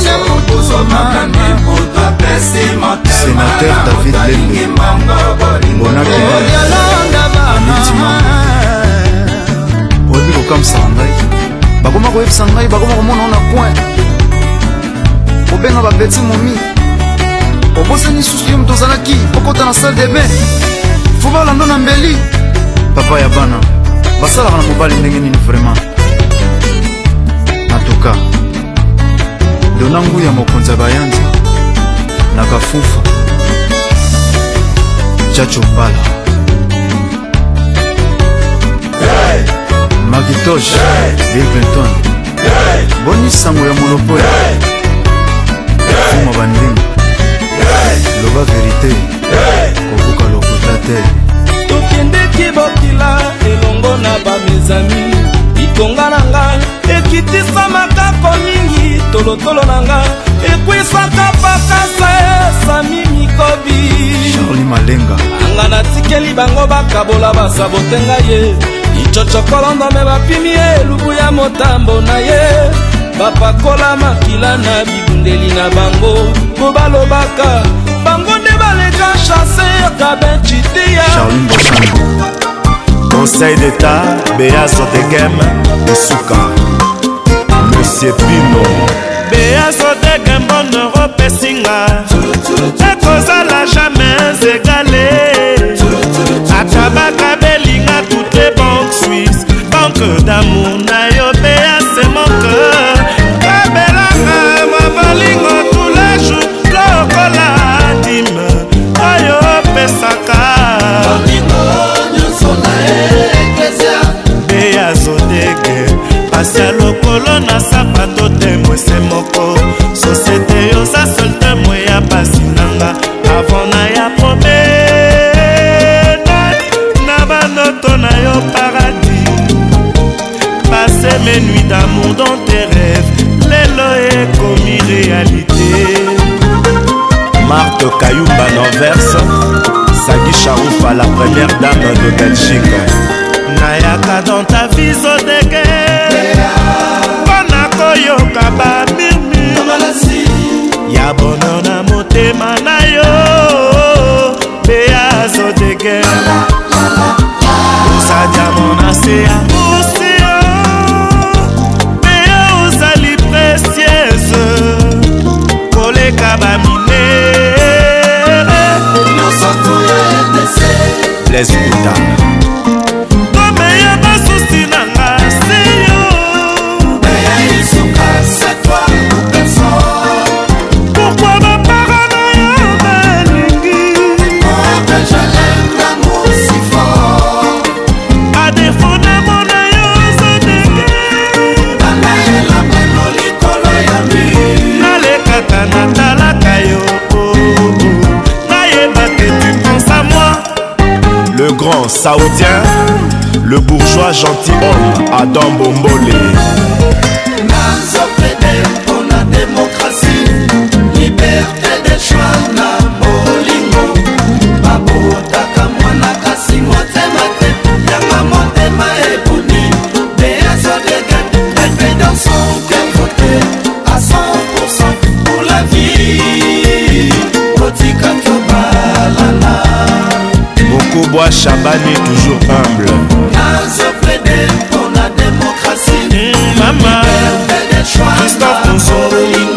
na sénateur david lembebonakimaodialonga bana oyebi kokamsaka ngai bakoma koyebisa ngai bakoma komona na point kobenga babeti momi obosani susu yo moto ozalaki okota na salle de bain fobala ndo na mbeli papa ya bana basalaka na mobali ndenge nini vraiment na tuka dona nguu ya mokonzi ya bayanzi na kafufu chacho mpala hey! makitosh hey! ilvinton hey! boni sango ya molopoli fuma bandimi loba verite kobuka lokuta te nakendeki bokila elongo na bamezami litonga na nga ekitisama ko mingi tolotolo na nga ekwisaka pakasa esami mikobi anga natikeli bango bakabola basabote ngai ye licocokolondome bapimi elubu ya motambo na ye bapakola makila na bibundeli na bango po balobaka Lucas Chasseur Gabin Chidia Charline Bossango Conseil d'État Béa Sotegem Isuka Monsieur Pino Béa Sotegem Bon Europe et Singa ekozala jamais égalé atabaka belinga toute banque suisse banque d'amour na kasi lokolo na sapato te mwese moko sosiete yoza solte mwe ya basi nanga avant na ya promenade na banoto na yo paradis pase menui d'amour dans tes rêves lelo ekomi réalité marthe kayumba nanverse sagi charoufa la première dame de belgique nayaka dans na bonheur na motema na yo mpe azo teke osadiamo na se ya mosio mpe ozali preciese koleka baminere les utana saoudien, le bourgeois gentilhomme Adam Bombole. bois chabane toujours humble Mama, Christophe Consolo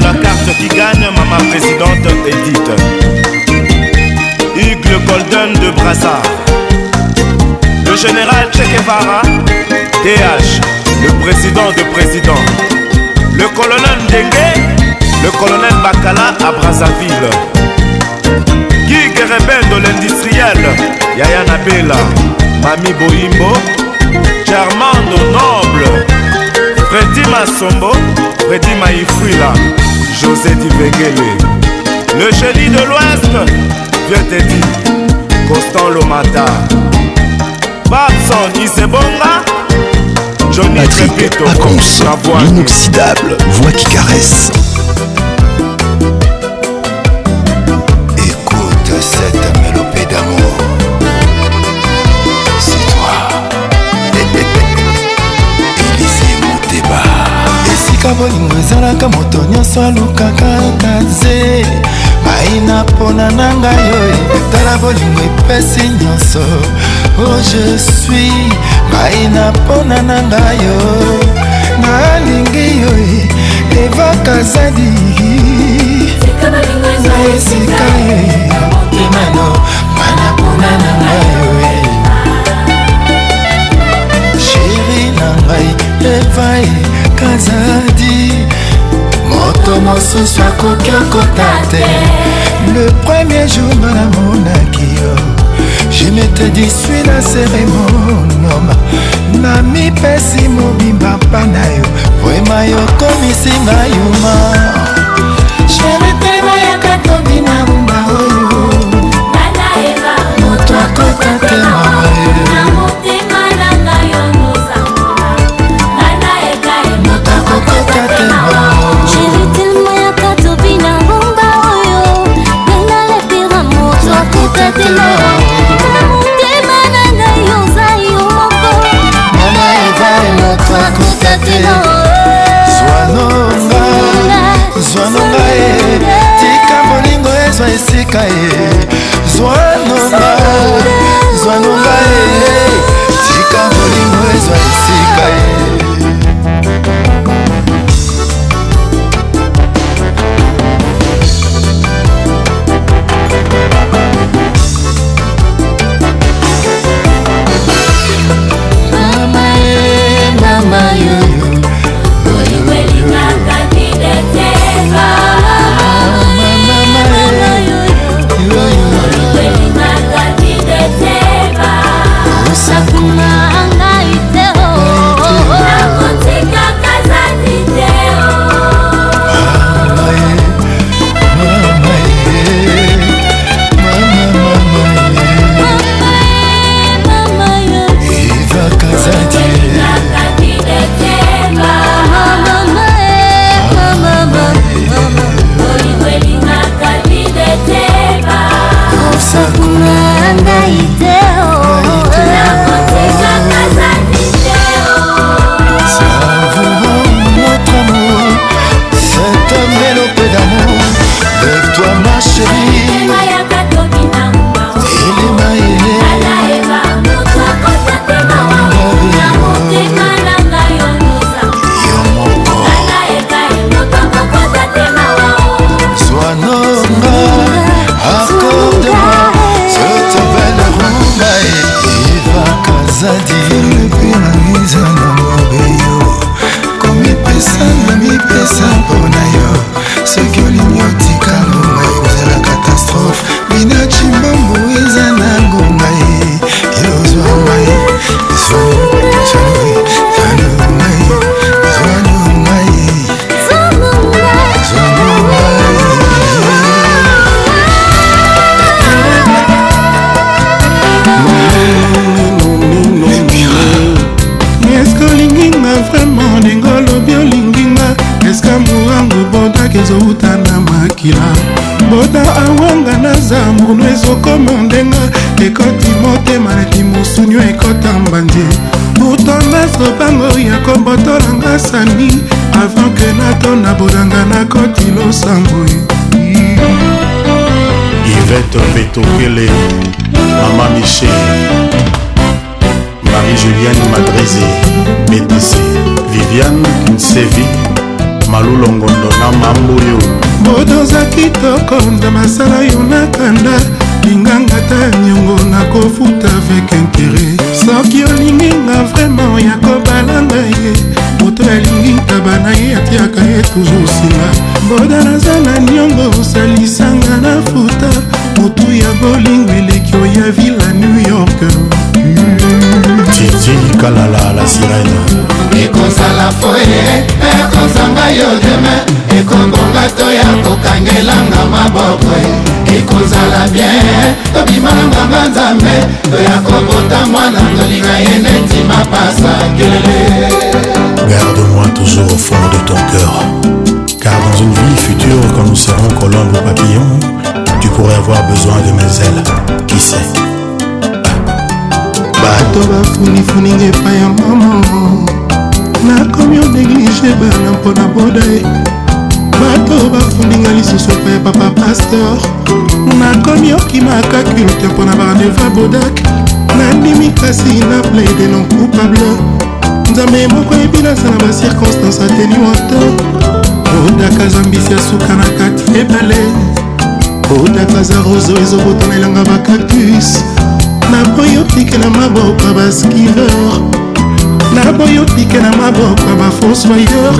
la carte qui gagne, maman présidente Edith. le Golden de Brassard. Le général Chekevara, TH, le président de président. Le colonel Dengue, le colonel Bakala à Brazzaville. Guy rebelle de l'industriel, Yaya Nabela, Mami Boimbo, Charmando, non Freddy Massombo, Freddy Maïfouila, José Divegele. Le jeudi de l'Ouest, Dieu te dit, Constant Lomata. Babson Isebonga, Johnny Patrick Trepito, Patrick Linux, l'inoxydable, voix qui caresse. ezalaka moto nyonso alukaka kaze baina mpona na ngai oyo etala bolingo epesi nyonso o oh, je suis baina mpona na ngai yo nalingi yo evaka zadi na esika ye emano mana mpona na ngai yo sheri na ngai evae kazadi moto mosusu akoki okota te le premier jour nga namonaki yo je mete disui na seremonoma na mipesi mobimba mpa na yo vrema yokomisinga yuma bino tema na ngai oza yo moko mama eva moto akuta te zwanonga zwanonga e tika molingo ezwa esika e zwanonga zwanonga e tika molingo ezwa esika e sokoma ndenga ekoti motema neti mosunio ekota mbanje butonda sobango ya kombotolanga sami avant ke natonda bolanga nakoti losambo ivete e. betokele mama michel marie juliane madrizi métisi viviane kinsevi malulongondo na mamboyo bodozaki toko nda masala yo na kanda olinganga ta niongo nakofuta avec intere soki olingi nga vraimen ya kobalanga ye moto alingi ntaba na ye atiaka ye toujours nsima boda naza na niongo osalisanga na futa motu ya bolingo eleki oya villa new york cici kalala la sirena ekozala foye ekozanga yo demain ekongonga to ya kokangelanga maboko eh. ekozala bien tobima na nganga nzambe toya kobota mwana tolinga ye neti mapasa kelele garde-moi toujours au fond de ton cœur car dans une vie future quand nous serons colombes ou papillons tu pourrais avoir besoin de mes ailes qui sait bato bafunifuninga epai ya mama nakomi onéglige bana mpona boda ye eh. bato bafundinga lisusu epai ya papa paster nakomi okimaka culte mpo na barandeva bodak nandimi kasi na plaide non coupable nzambe moko yebi nasala bacirconstance ateliwante odaka zambisi ya suka na kati ebale odaka za roso ezobotana elanga bacactus naboyi otikela maboko ya baskiver naboyi otikela maboko ya bafosoyeur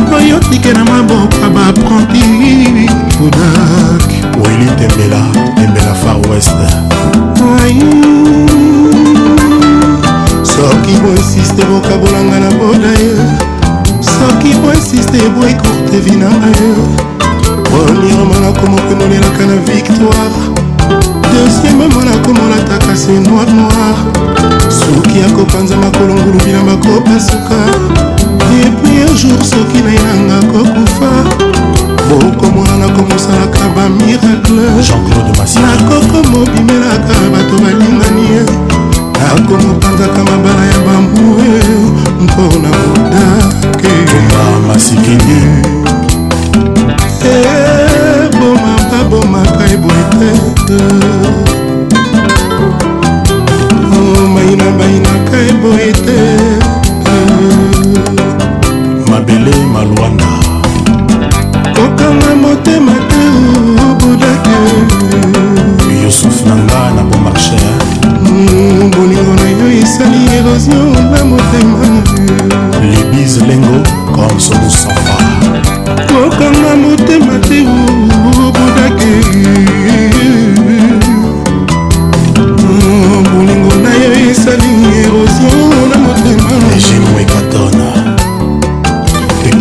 mako yotike na maboka bapranti kodak weli tembela tembela far west soki boinsiste bokabolanga na boda ye soki boinsiste boekorte vinanga ye premièrement nakomokenolelaka na victoire osiembe mwana komonata kasi noir noir soki akopanza makolongulu bilamba kopasuka epui un jour soki na yanga kokufa okomonana komosalaka bamiracle nakoko mobimelaka bato balingani akomopanzaka mabala ya bambue mpona modake masikini eboma eh, nabomaka eboetete oh, maina bainaka eboete mabele malwanda kokanga motema te budake yusuf nanga na bomarche hmm, bolingo na yo esali érosion na motema libise lengo comme somusafa kokanga motema te oh. esali erosio na motemaegenoekatona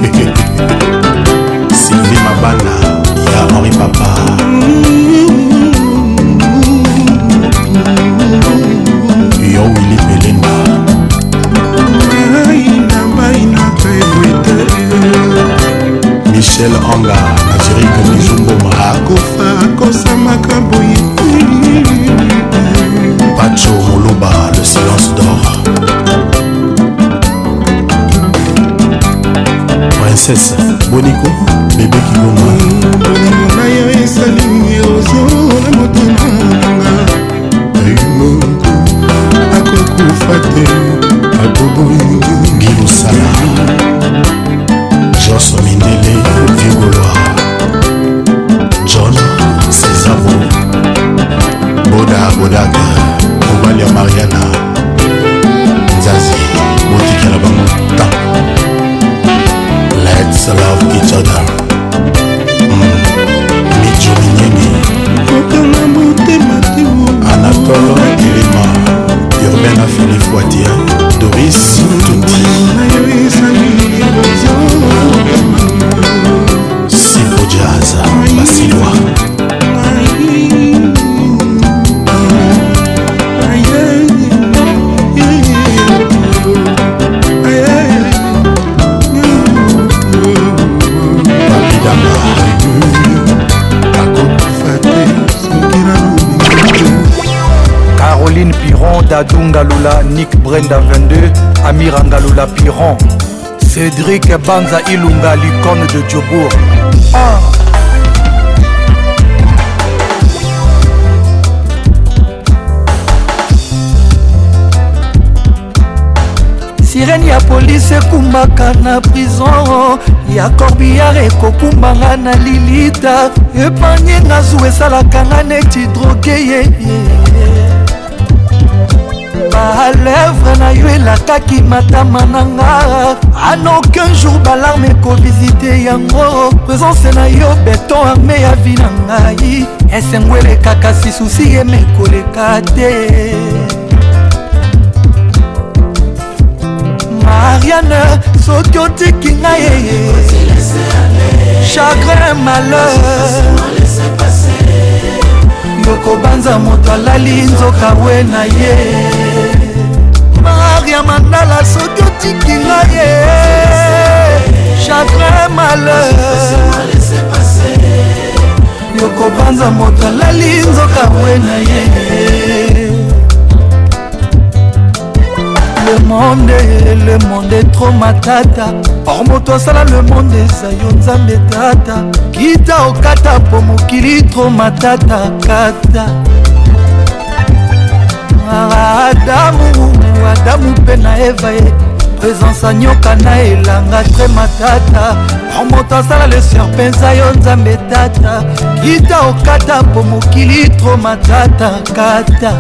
<laughs> sylvie mabana ya henri papa yo wili belinda michel ongar princesse boniko bebe kigongo kwenda 22 amirangalola piron cédrik banza ilunga licone de diobour ah. sirene ya polisi ekumbaka na prison ya corbiar ekokumbanga na lilita epanye nga zu esalaka nga neti droge yeye balèvre na yo elakaki matama na nga anaucun jour balarme ekovisite yango présence na yo beton arme ya vi na ngai esengo eleka kasi susi yeme ekoleka te mariane soki otiki ngai chagrin malheur yokobanza moto alali nzoka we na ye ya mandala soki otiki nga ye eh, eh, chagrin malheur yokopanza moto alali nzoka we na ye le monde le monde etro matata or moto asala le monde eza yo nzambe tata kita okata po mokili tro matata kata adamu adamu mpe na eva ye présence anyoka na elanga tre matata omoto asala leser mpenza yo nzambe tata kita okata mpo mokili tro matata kata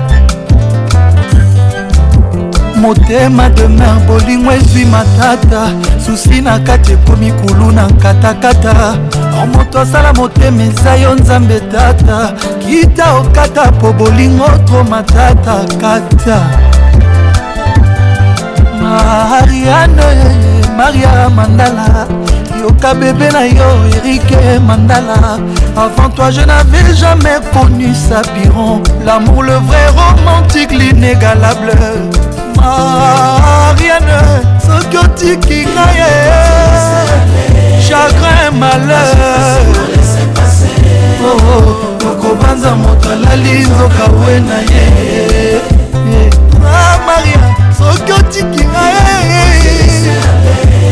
motema demer bolingo ezwi matata susi na kati ekomi kulu na katakata o oh, moto asala motema eza yo nzambe tata kita okata po bolingo to matata kata mariane maria mandala yoka bebe na yo erike mandala avant toi je n'avais jamais connu sapiron l'amour le vrai romantique l'inégalable mariane soki otiki ngaye chagrin malheur oh, oh, okobanza moto alali nzoka we na ye maria soki otikinga ye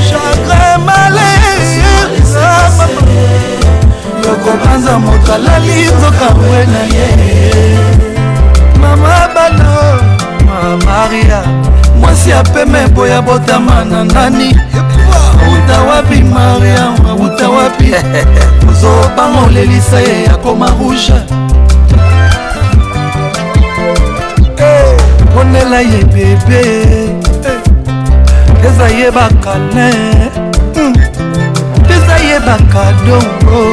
chagrin malheur okobanza moto alali nzoka we na ye mama bano ma maria mwasi apeme boya botama na nani uta wapi mariama uta wapi ozobanga <laughs> olelisa ye akoma rouge eh, ponela ye bebe eh, eza ye bakale hmm. eza ye bakadongo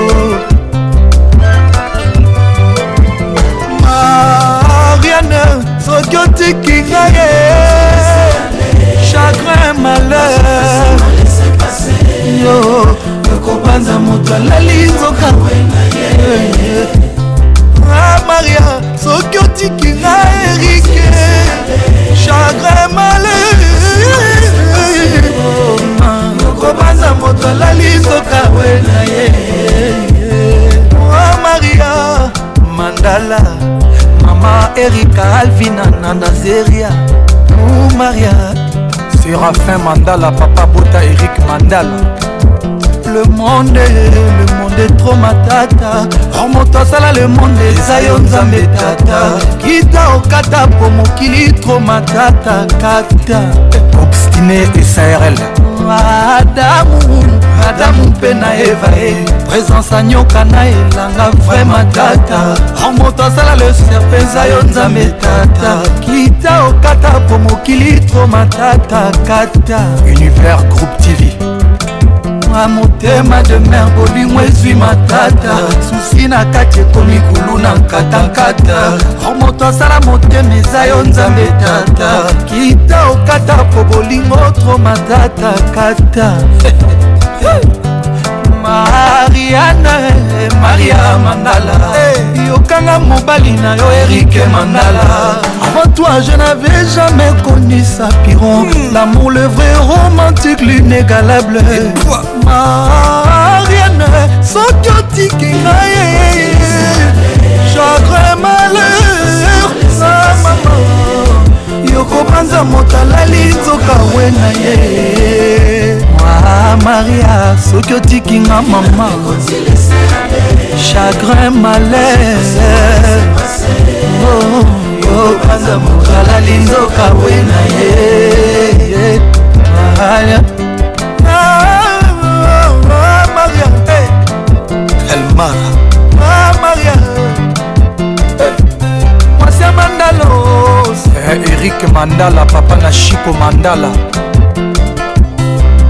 mariane soki otikinga ye chagrin malheur yo kobanza moto alali nzoka a maria soki otiki nga erike chagrin male kobanza moto alali nzoka wena ye a maria mandala mama erika alvina na nazeria maria serafin mandala papa bota erik mandala le monde le monde etro matata o oh, moto asala le monde eza yo nzambe tata kita okata oh, po mokili tro matata kata obstine esarl adamu adamu mpe na eva e présence anyoka na elanga vraimen tata o moto asala le serpe eza yo nzambe tata kita okata oh, po mokili tro matata kata univers groupe tv nanga motema de mer bolingo ezwi matata susi na kati ekomi kulu na nkatankata o moto asala motema eza yo nzambe tata kita okata po bolingo tro matata kata <laughs> mariane maria mandala yokanga mobali na yo erike mandala avant toi je n'avais jamais connu sa piron mm. l'amour le vrai romantique l'inégalable mariane soki otiki ngai chagre malheur na mama kopanza moto alali nzoka we na ye mwa maria soki otikinga mama chagrin malaire yopanza oh, oh, moto alali nzoka we na ye ah, oh, maria elmar Eh, erik mandala papa na shiko mandala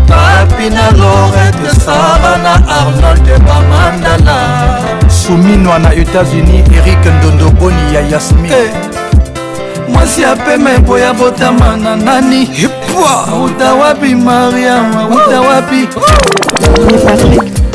papi na lorete sara na arnold bamandala souminwa na états-unis erik ndondoboni ya yasmin hey. Eh, mwasi apema eboya botama na nani uta wapi mariama uta wapi oh. oh.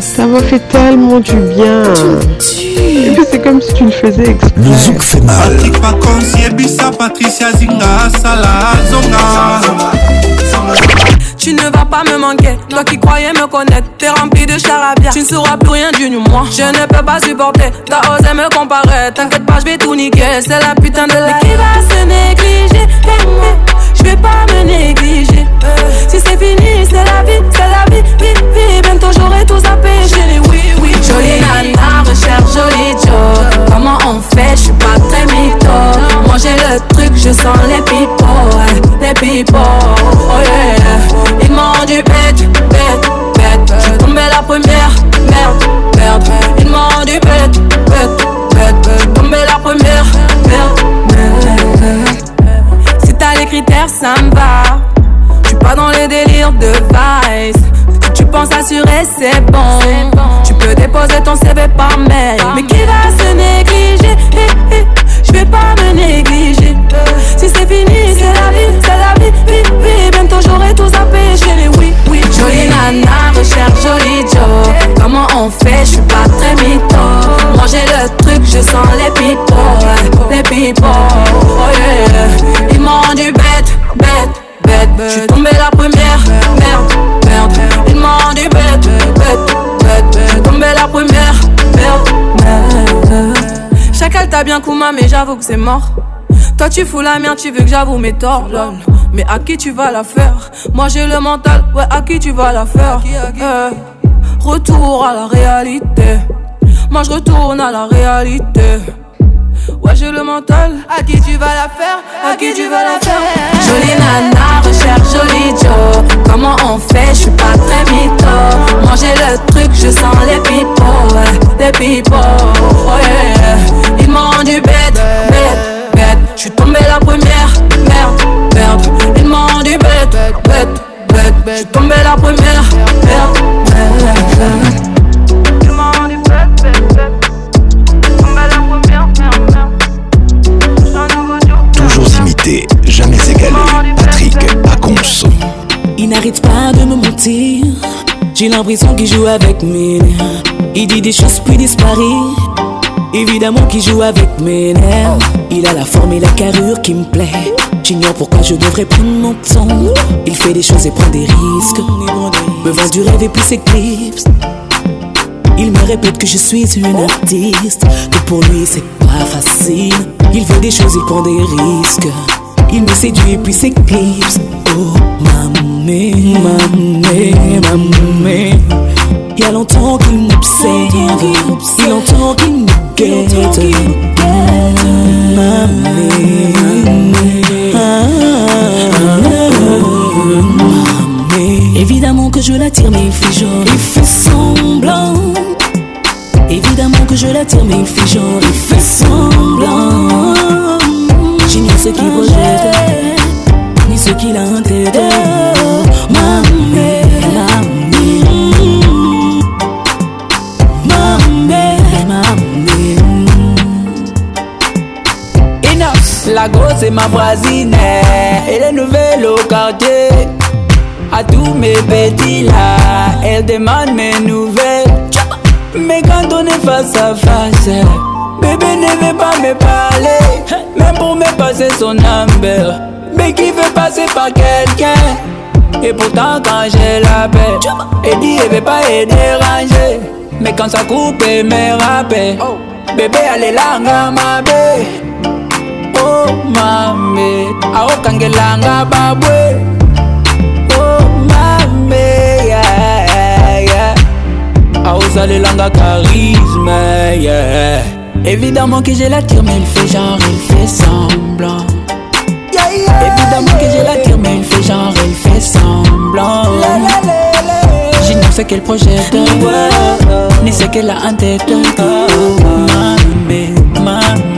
Ça m'a fait tellement du bien. Et c'est comme si tu le faisais exprès. Le zouk fait mal. Tu ne vas pas me manquer. Toi qui croyais me connaître, t'es rempli de charabia. Tu ne sauras plus rien du moi. Je ne peux pas supporter. T'as osé me comparer. T'inquiète pas, je vais tout niquer. C'est la putain de la. Mais qui va se négliger? Je vais pas me négliger. Eh. Si c'est fini, c'est la vie, c'est la vie, vie, vie. Bientôt j'aurai tout zappé, j'ai les oui, oui. Jolie nana, recherche jolie joke Comment on fait, je suis pas très mytho. j'ai le truc, je sens les pipos, eh. les pipos. Oh yeah, ils m'ont du bête, bête, bête. Je tombé la première, merde, merde. Ils m'ont du bête, bête, bête. Je tombé la première, merde, merde. Si t'as les critères, ça me va pas dans les délires de Vice. tu penses assurer, c'est bon. bon. Tu peux déposer ton CV par mail. mais qui va se négliger Je vais pas me négliger. Si c'est fini, c'est la vie, c'est la vie, vie, Bientôt j'aurai tout zappé, les oui, oui. Jolie nana, recherche jolie Joe. Comment on fait Je suis pas très mytho. Manger le truc, je sens les people, les people. Oh yeah, ils m'ont rendu bête, bête bête, J'suis tombé la première, merde, merde. Il m'a rendu bête, bête, bête. J'suis tombé la première, merde, merde. Chacal t'a bien ma mais j'avoue que c'est mort. Toi tu fous la merde, tu veux que j'avoue mes torts, Mais à qui tu vas la faire Moi j'ai le mental, ouais, à qui tu vas la faire eh. Retour à la réalité. Moi je retourne à la réalité. Ouais, j'ai le mental. À qui tu vas la faire À qui tu vas la faire Jolie nana, recherche joli Joe. Comment on fait Je suis pas très mytho. Manger le truc, je sens les pipo des pipos. Oh Ils m'ont rendu bête, bête, bête. Je suis tombé la première. Merde, merde. Ils m'ont rendu bête, bête, bête. Je tombé la première. Merde, merde. Il n'arrête pas de me mentir. J'ai l'impression qu'il joue avec mes nerfs. Il dit des choses puis disparaît. Évidemment qu'il joue avec mes nerfs. Il a la forme et la carrure qui me plaît. J'ignore pourquoi je devrais prendre mon temps. Il fait des choses et prend des risques. Me vend du rêve et puis s'éclipse. Il me répète que je suis une artiste. Que pour lui c'est pas facile. Il fait des choses, et prend des risques. Il me séduit et puis s'éclipse. Oh maman mamé, mamé, Il y a longtemps qu'il m'observe, il longtemps qu'il me guette. Mamé, mamé. Évidemment que je l'attire, mais il fait genre, il fait semblant. Évidemment que je l'attire, mais il fait genre, il fait semblant. J'ignore ce qu'il projette ni ce qu'il a la grosse et ma brasine Et les nouvelles au quartier À tous mes petits là Elle demande mes nouvelles Mais quand on est face à face Bébé ne veut pas me parler Même pour me passer son number Mais qui veut passer par quelqu'un et pourtant quand j'ai la paix Elle dit elle veut pas être dérangée Mais quand ça coupe elle me rappelle Bébé allez là ma bébé oh mame aokangelanga babwe oh mame yeah, yeah. aozalelanga charisme yeah. évidemment que je l'attire mais il fait genre il fait semblant yeah, yeah, évidemment que je l'attire mais il fait genre il fait semblant la, la, la, J'ignore ce qu'elle projette, ouais, ni ce qu'elle a en tête. Oh, oh, oh. Mame, mame.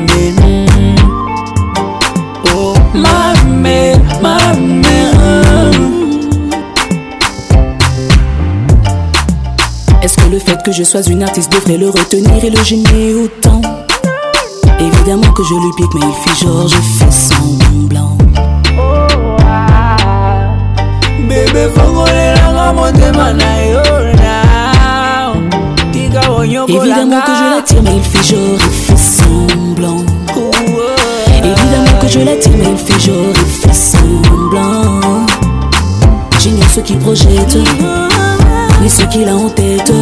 le fait que je sois une artiste devrait le retenir et le gêner autant. Évidemment que je lui pique, mais il fait genre, je fais semblant. Bébé, Évidemment que je l'attire, mais il fait genre, il fait semblant. Évidemment que je l'attire, mais il fait genre, il fait semblant. J'ignore ce qu'il projette, ni ce qu'il a en tête.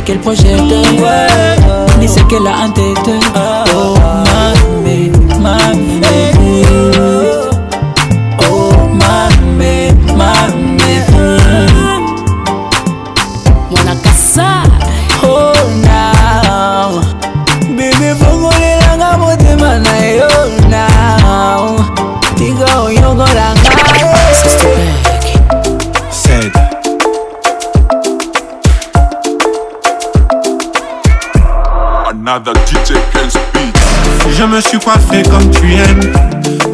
ce qu'elle projette, ni ce qu'elle a en tête. Oh.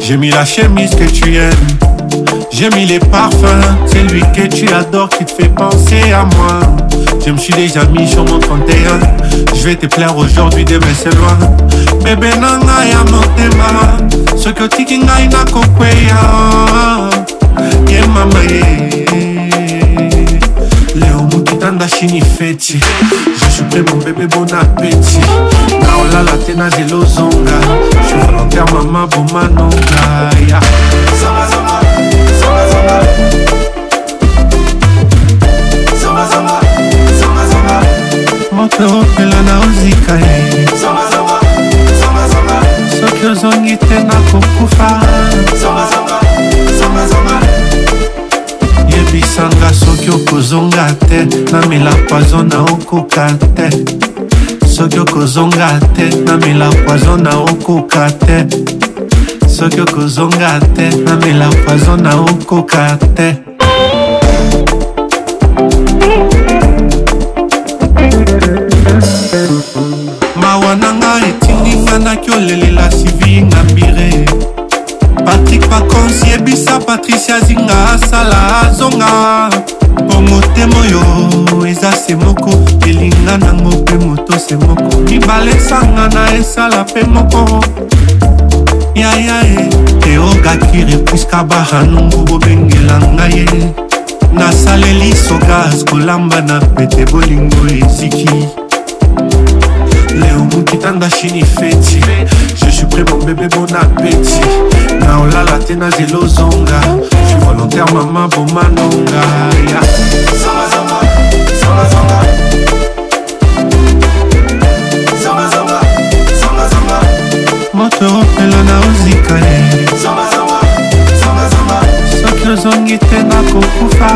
J'ai mis la chemise que tu aimes. J'ai mis les parfums. C'est lui que tu adores qui te fait penser à moi. Je me suis déjà mis sur mon 31. Je vais te plaire aujourd'hui, demain c'est loin. Bébé nana ya motema. Soki otiki ngai na kokweya. Ye mama ye. Eh. Leo mokitanda shini feti. soupe mon bébé bon appétit na olala te nazela ozonga je volontaire mama bomanonga ya moto opela na ozika ye soki ozongi te nakokufa oyebisanga soki okozonga te namela poizo na okoka te soki okozonga te namela poizo na okoka te soki okozonga te namela poizo na okoka te mawa nanga etindinga nakolelela si se moko libala esanga na esala mpe moko yaya e teogakire puiska bahanungu bobengela ngai ye nasaleli sogas kolamba na pete bolingo eziki leo mokitanda chini feti je suis prêt mon bébé bon appétit na olala te na zelo zonga je suis volontaire mama bomanonga yeah. zonga, zonga, zonga, zonga. toopela na ozikale soki ozongi te nakokufa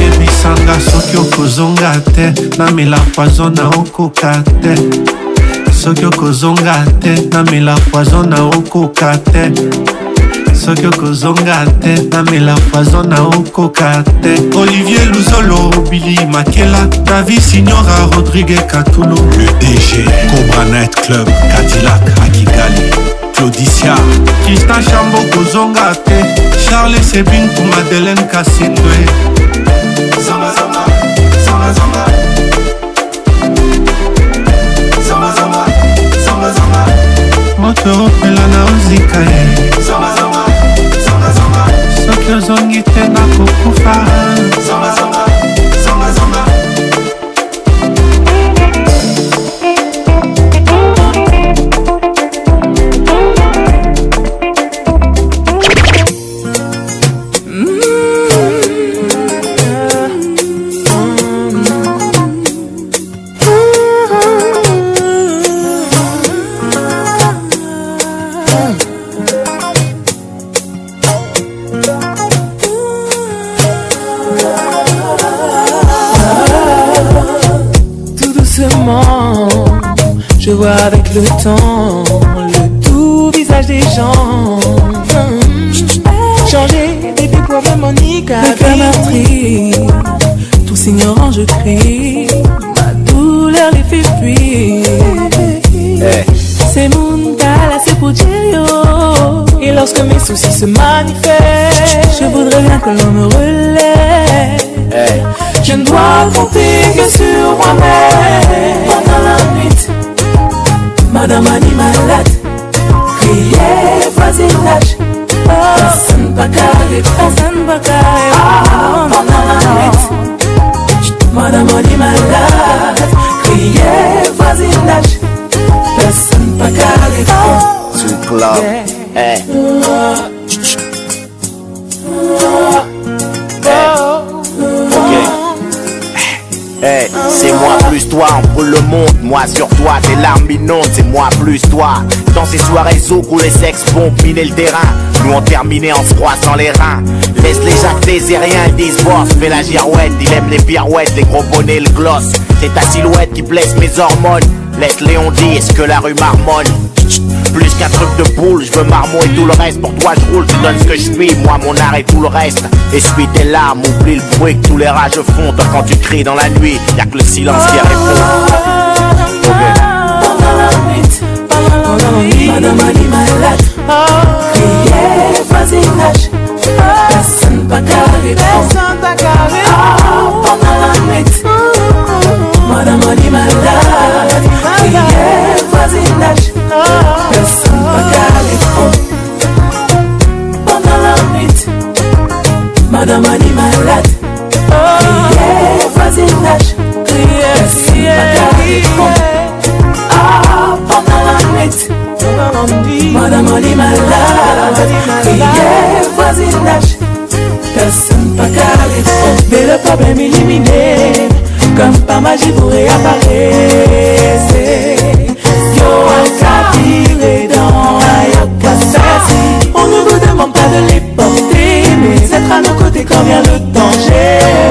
yebisanga soki okozonga te namela poizo na okoka te soki okozonga te namela poizo na okoka te soki okozonga te namela poison na okoka te olivier luzolo bili makela davi signora rodrigue katulu le dg cobra night club cadillac akigali claudicia kristan chambo kozonga te charles sebin ku madeleine kasindwe zongazonga zongazonga moto opela na ozika ye te nakokufa le temps, le tout visage des gens. Hmm. Changer Changer bébé pour me la Ma tout s'ignorant je crie, ma douleur les fait fuir. Eh. C'est mon gala, c'est pour Dieu. Et lorsque mes soucis se manifestent, je voudrais bien que l'on me relève. c'est moi plus toi, on brûle le monde, moi sur toi, tes larmes minantes c'est moi plus toi. Dans ces soirées où les sexes vont miner le terrain, nous on terminé en se croissant les reins. Laisse les jacques et rien disent voir, Fais la girouette, il aime les pirouettes, les gros bonnets, le gloss. C'est ta silhouette qui blesse mes hormones. Laisse Léon est ce que la rue marmonne. Plus qu'un truc de boule, je veux marmot et tout le reste. Pour toi, je roule, tu donnes ce que je suis. Moi, mon art et tout le reste. Essuie tes larmes, oublie le bruit que tous les rages font. Quand tu cries dans la nuit, y'a que le silence qui répond. bazingash Esan bakari Esan bakari Papa amit Mara mari manda Kiye bazingash Esan bakari Papa amit Mara mari manda Kiye bazingash Esan bakari Papa amit Madame Ali malade, prière voisinage. Personne pas calé, mais le problème éliminé. Comme par magie vous réapparaissez. Yo Akabiré dans Ayokasasi. On ne vous demande pas de les porter, mais c'est à nos côtés quand vient le danger.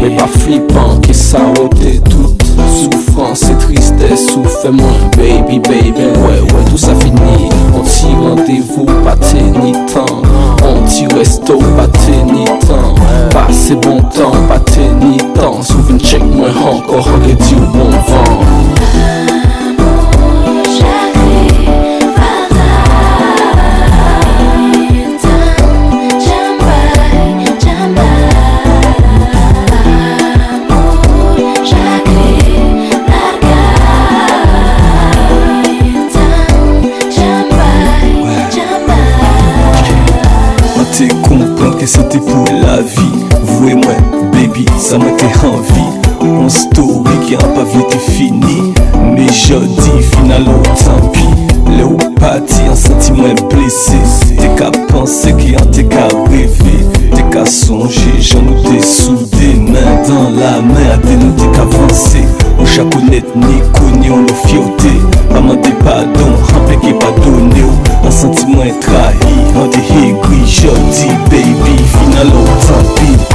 Mais pas flippant qui s'arrotait toute souffrance et tristesse Souffre mon baby baby Ouais ouais tout ça finit On t'y rendez-vous pas ni temps On t'y resto pas ni temps bon temps pas ni temps souvenez check moi encore les du bon vent C'est pour la vie Vous et moi baby, ça m'a été envie Mon story qui a pas vite fini Mais je dis finalement tant pis Léopathie, un sentiment blessé T'es qu'à penser qui a t'es qu'à rêver T'es qu'à songer, nous t'es soudé, main dans la main, à tes nous t'es qu'avancé. On net ni connu, on le fioté. Maman t'es pardon, rappelé qui pas donné. Un sentiment est trahi, un des Je dis baby, final, tant pis.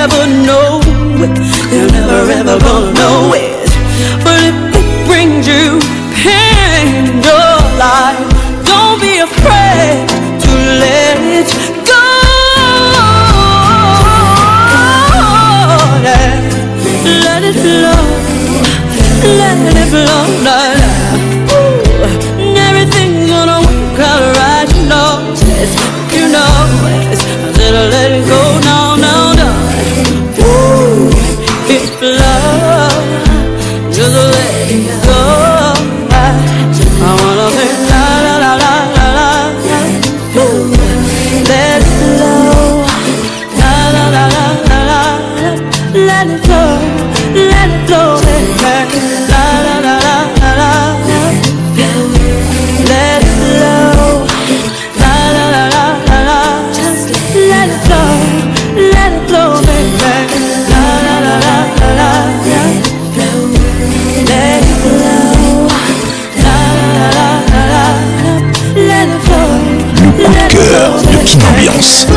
ever know. They'll never ever gonna know it. But 要死！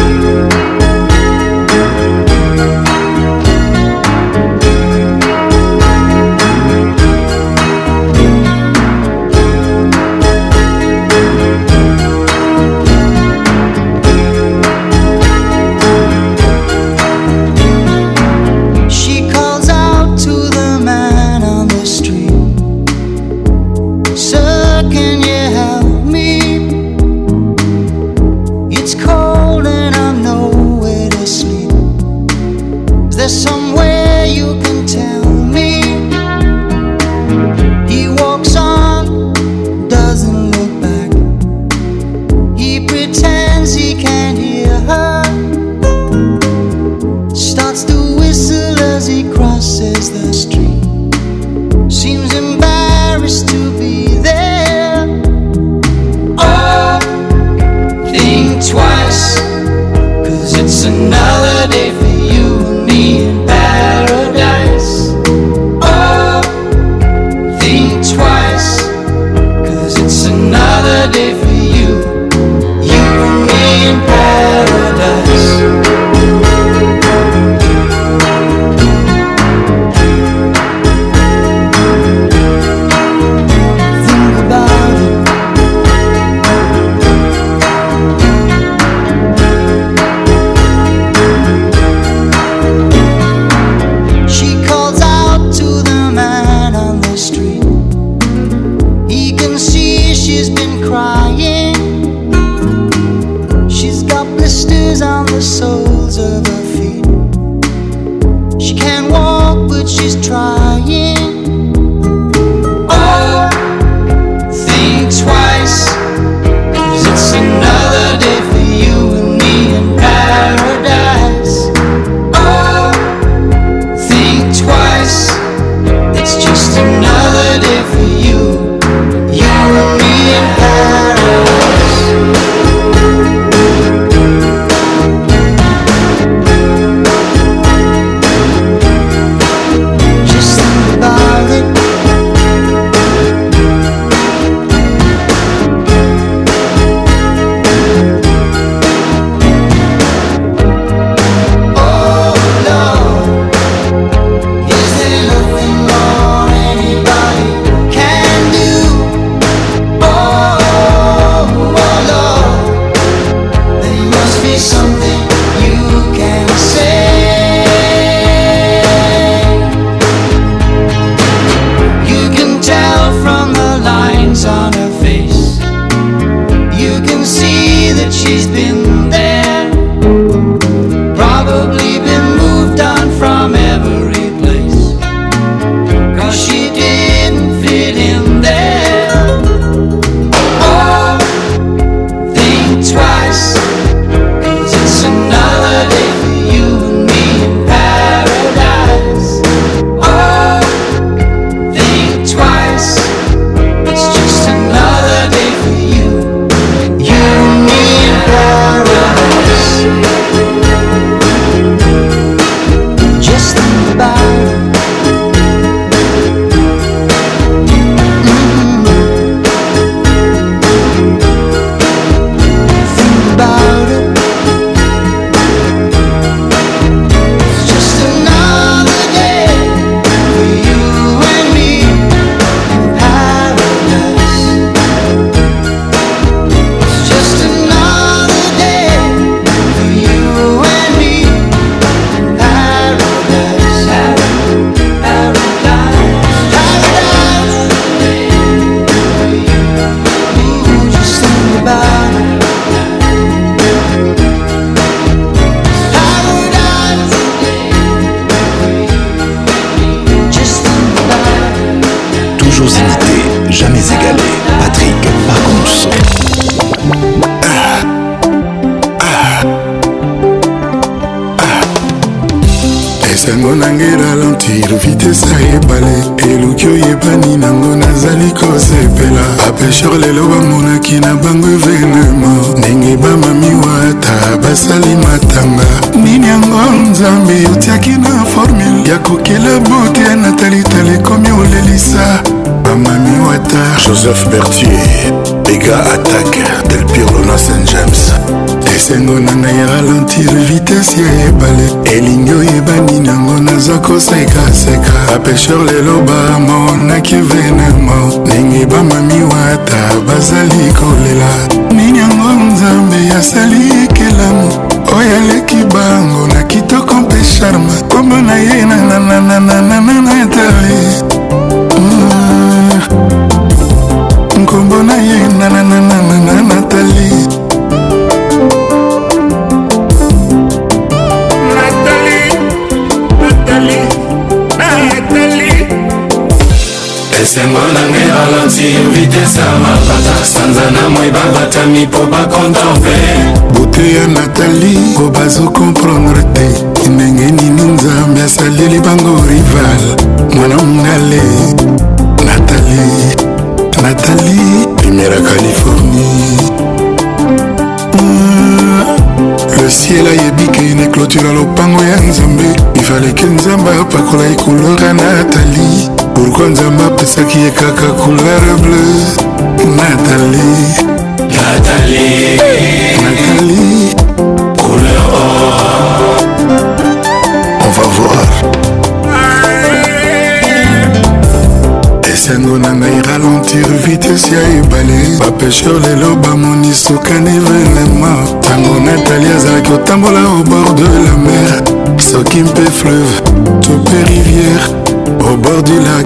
Chose imitée, jamais égalée. Patrick Pacons. esengo na ngai ralentir vitese ayebale eluki oyebani nango nazali kosepela bapesher lelo bamonaki na bango evenema ndenge bamamiwa ata basali matanga nini yango nzambe otiaki na formule ya kokela bote na talitala ekomi olelisa Mami Water Joseph Berthier Ega Attaque Del Pirlona Saint James esengo na ngai ralentir vitese ya ebale elingi oyebani nango naza kosekaseka bapesher lelo bamonaki venema ndenge bamami wata bazali kolela nini yango nzambe asali ekelamu oyo aleki bango na kitoko mpe charme kombo na ye nananananananatari kombo na ye nanananana natali esengo nanga ebalansi vitese ya mapata sanza na moi babatami mpo bakontemple bute ya natali po bazokomprendre te ndenge nini nzambe asaleli bango rival mwana mongale natali nathalie lumière à californie hmm, le ciel ayebi keine clôture ya lopango ya nzambe ifaleke nzambe apakola ye couleur ya nathalie pourkui nzambe apesaki ye kaka couleur bleu nathalie nathalie sango na ngai ralentir vitese ya ebale bapesheur lelo bamoni sokani venema ntango natali azalaki otambola au bord de la mer soki mpe fleuve to mpe rivière au bord du lac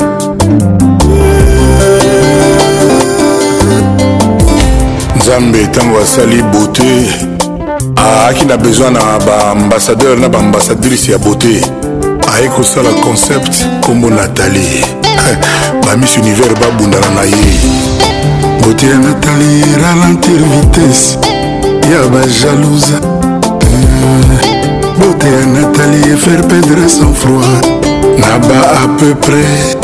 nzambe ntango asali beauté aaki na besoin na baambasadeur na baambasadrice ya beauté aye kosala concept nkombo natalie bamiss univers babundana na ye botila natali ralentir vitese ya bajalousa botela natali faire perdre sans froid na ba à peu près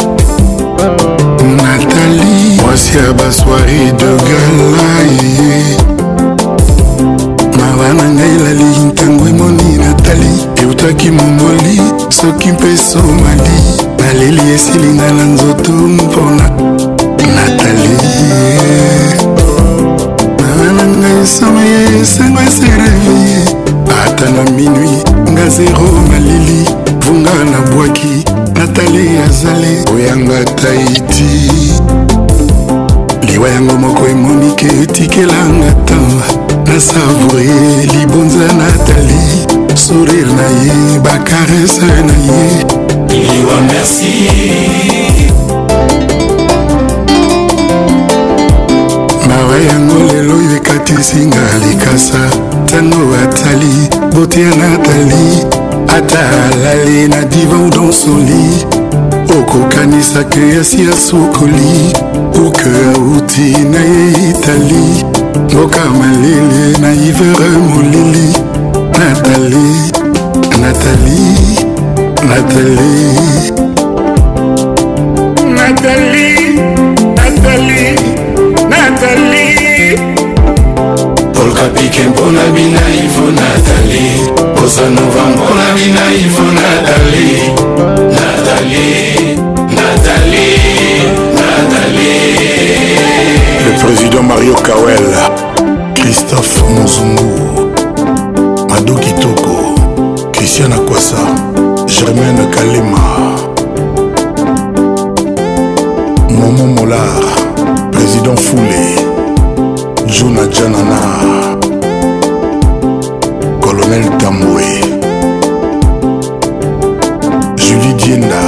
natali mwasi ya basoiri de galaye mawa na ngai lali ntango emoni natali eutaki momoli soki mpe somali naleli esilinga na nzoto mpona natali mama na ngai nsima ya esengo eserevie ata na minui nga zero naleli vunga nabwaki natali azali oyanga taiti liwa yango moko emonike etikelanga tamba nasavoure libonza natali sourire na ye bakarese na ye iliwa merci mawa yango lelo oyo ekatisinga likasa ntango atali bote ya natali ata alali na divan donsoli okokanisa ke asi asokoli uke auti na ye itali mboka malele na ivere molili natali natali Nathalie Nathalie Nathalie Nathalie polka pike mpona bina ivo Nathalie kosanova mpona bina ivo Nathalie Nathalie Nathalie Nathalie Le président Mario Kawel Christophe Mozungu Mado Kitoko Christian Akwasa germaine kalima momo molar président foulé jona janana colonel tambwe julie dienda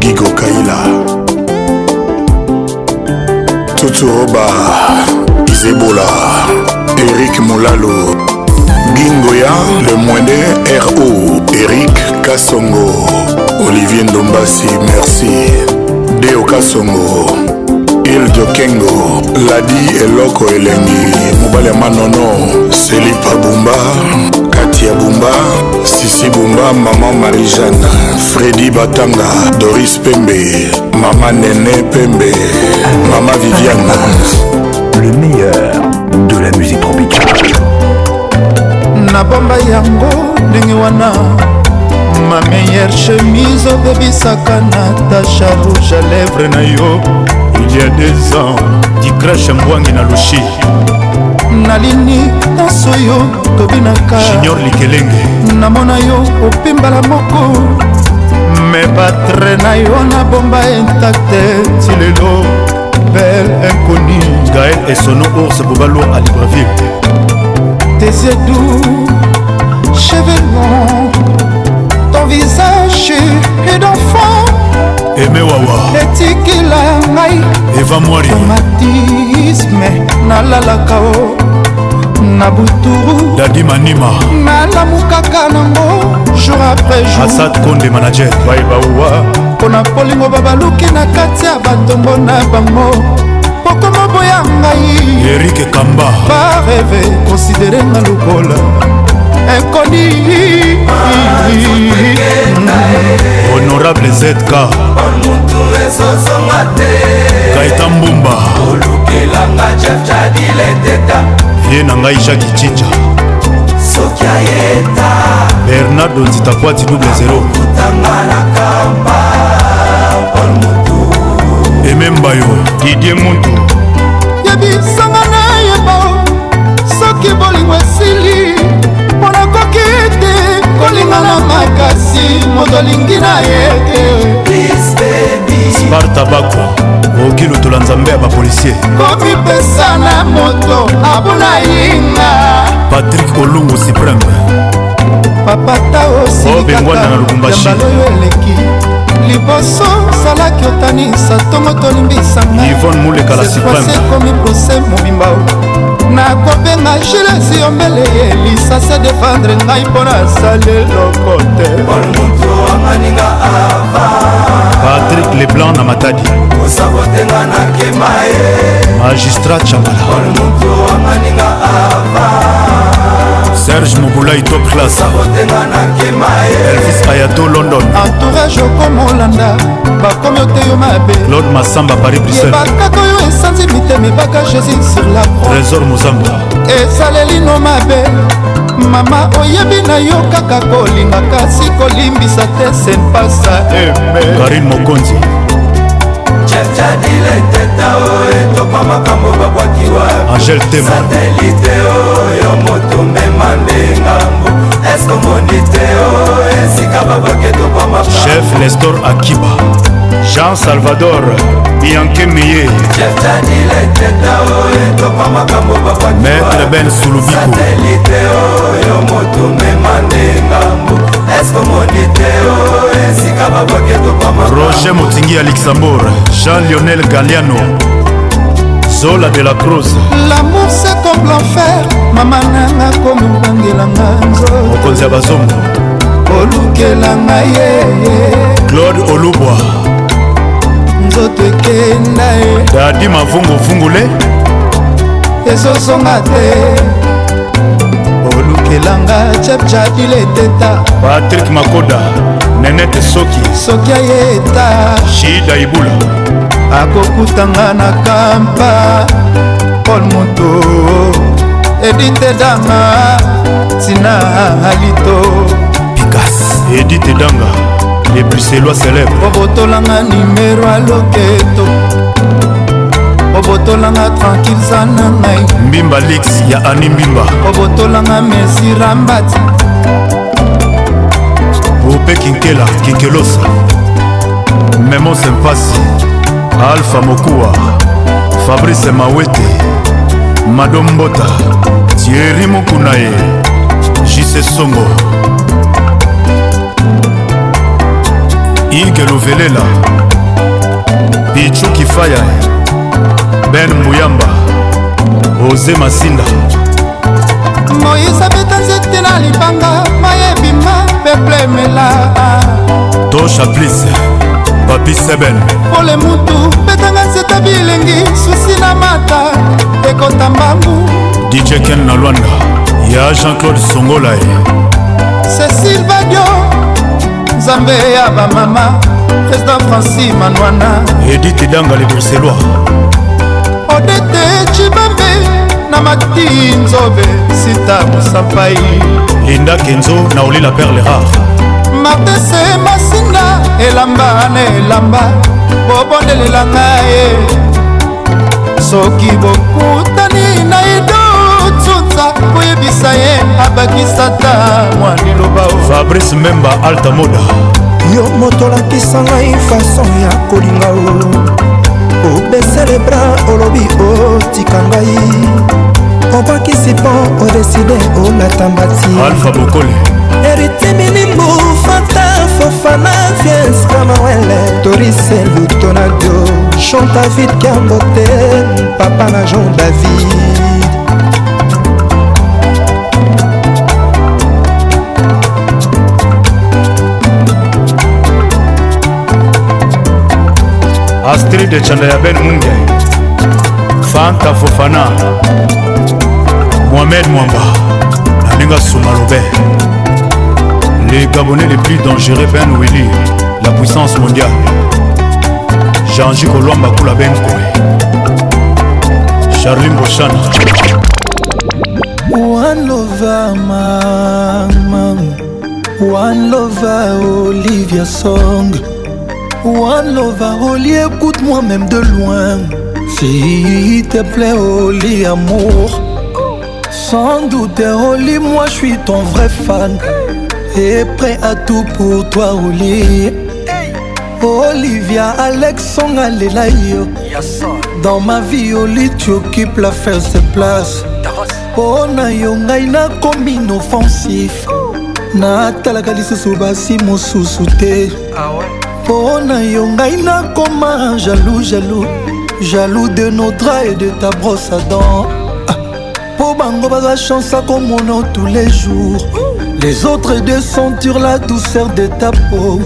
gigo kaila toto roba isebola erik molalo gingoya le moinde ro eric kasongo olivier ndombasi merci deo kasongo iljo kengo ladi eloko elengi mobali ya manono selipa bumba katia bumba sisi bumba mama marijane fredi batanga doris pembe mama nene pembe mama viviane le meilleur nabomba yango ndenge wana ma meilleure chemise obebisaka natasha rouge à lèvre na yo il y a des ans dikrashe mbwangi na lushi nalini nyonso yo tobinaka junior likelenge namona yo opimbala moko me batre na yo nabomba intakte ti lelo bel inconi gael esono ours bobalo a libreville tes yeux doux, cheveux longs, ton visage et d'enfant. eme wawa etikila ngai eva mwari tomatisme nalalaka o na buturu dadi manima nalamukaka nango jour après jour asad konde manager bayebauwa mpo na polingo babaluki na kati ya batombo na bango okoma boya ngai erik kamba bareve konsidere nga lokola inkoni honorable zk kaita mbumba olukelanga jef jadileteta ye na ngai jacki cinja soki ayeta bernardo nzitakwati double zero kutanga na kamba pol motu ememba yo didie mundu yebisanga nayeba soki bolingo esili mpo nakoki te kolinga na makasi moto alingi na ye te sparta bako okoki lotola nzambe ya bapolisier komipesa na moto abuna yinga patrik olungu supreme papata osilikaoyo eleki liboso salaki otanisa ntongo tolimbisangaaekomi prose mobimba nakobenga gilesi yombele elisa se defendre ngai mpona asali eloko te patrik leblanc na matadi magistrat chamala serge mobulai top classeabotenga nakema elvis ayato london entourage okomolanda bakomi oteyo mabe claude masamba paris briselbakaka oyo esanzi mitema ebaka jésus sur la trésor mozamba esalelino mabe mama oyebi na yo kaka kolinga kasi kolimbisa te sempasa eme eh, karine mokonzi jadileteta o etopa makambo babwaki wasatelite oyo moto mema nde ngambo eske omoni te o esika babwaki etopa machef nestor akiba jean salvador bianke meye maître ben sulubikoatelite oyo moto mema nde ngambo eske omoni te o esika babwaki etopa roger motingi ya luxembourg jean lionel galiano zola de la cruz lamour se comme l'enfer mama nanga komobangelanga nzo mokonzi ya bazongo olukelanga ye claude olubwa nzoto ekenda ye dadi mavunguvungule ezozonga te olukelanga chepchadileteta patrik makoda nenete soki soki ayeta shida ibula akokutanga na kampa paul moto edite danga tina alito pikas edite danga ebuselwa célèbre obotolanga nimero aloketo obotolanga tranquille za na ngai mbimba lix ya ani mbimba obotolanga mesirambati ope kinkela kinkelosa memo sempasi alpha mokuwa fabrice mawete madombota tieri mokuna ye jise songo ige lovelela pichu kifaya ben muyamba oze masinda moise abeta nzete na libanga mayebima peple emela to chaplise papi sebel pole mutu betanga nzeta bilengi susi na mata ekota mbangu djken na lwanda ya jean-claude songolae cécile badio nzambe ya bamama président franci manwana edite danga le bruxellois odete cibambe na mati nzobe sita mosapai linda kenzo na olila perle rare martese masinga elamba na elamba bobondelelanga ye soki bokutani na idotuta koyebisa ye abakisata mwa liloba fabrice memba alta moda yo motolakisa ngai fason ya kolinga o obesele bra olobi otika ngai obakisi mpo odeside olata mbati alfa bokole etembilimbu fanta fofana vies camawele torise lutonado jean david kambote papa na jean david astrid ecanda ya ben munge fanta fofana mohamed mwamba nalinga suma lobe Les Gabonais les plus dangereux, Ben Willy, la puissance mondiale. Jean-Jacques Colomba Kula Benkoué. Charlie Mbochana. One lover, mama. One lover, Olivia Song. One lover, Oli, écoute-moi même de loin. S'il te plaît, Oli, amour. Sans doute, Oli, moi je suis ton vrai fan. est prêt à tout pour toi Oli Olivia Alexon alela yo dans ma vie Oli tu occupes la first place mpo oh, na yo ngai nakomi inoffensif natalaka lisusu basi mosusu te ah mpo oh, na yo ngai nakoma jaloux jaloux hmm. jaloux de notra et de ta brosse à dents mpo ah. bango baza chance akomona tous les jours Les autres de sentir la douceur de ta peau.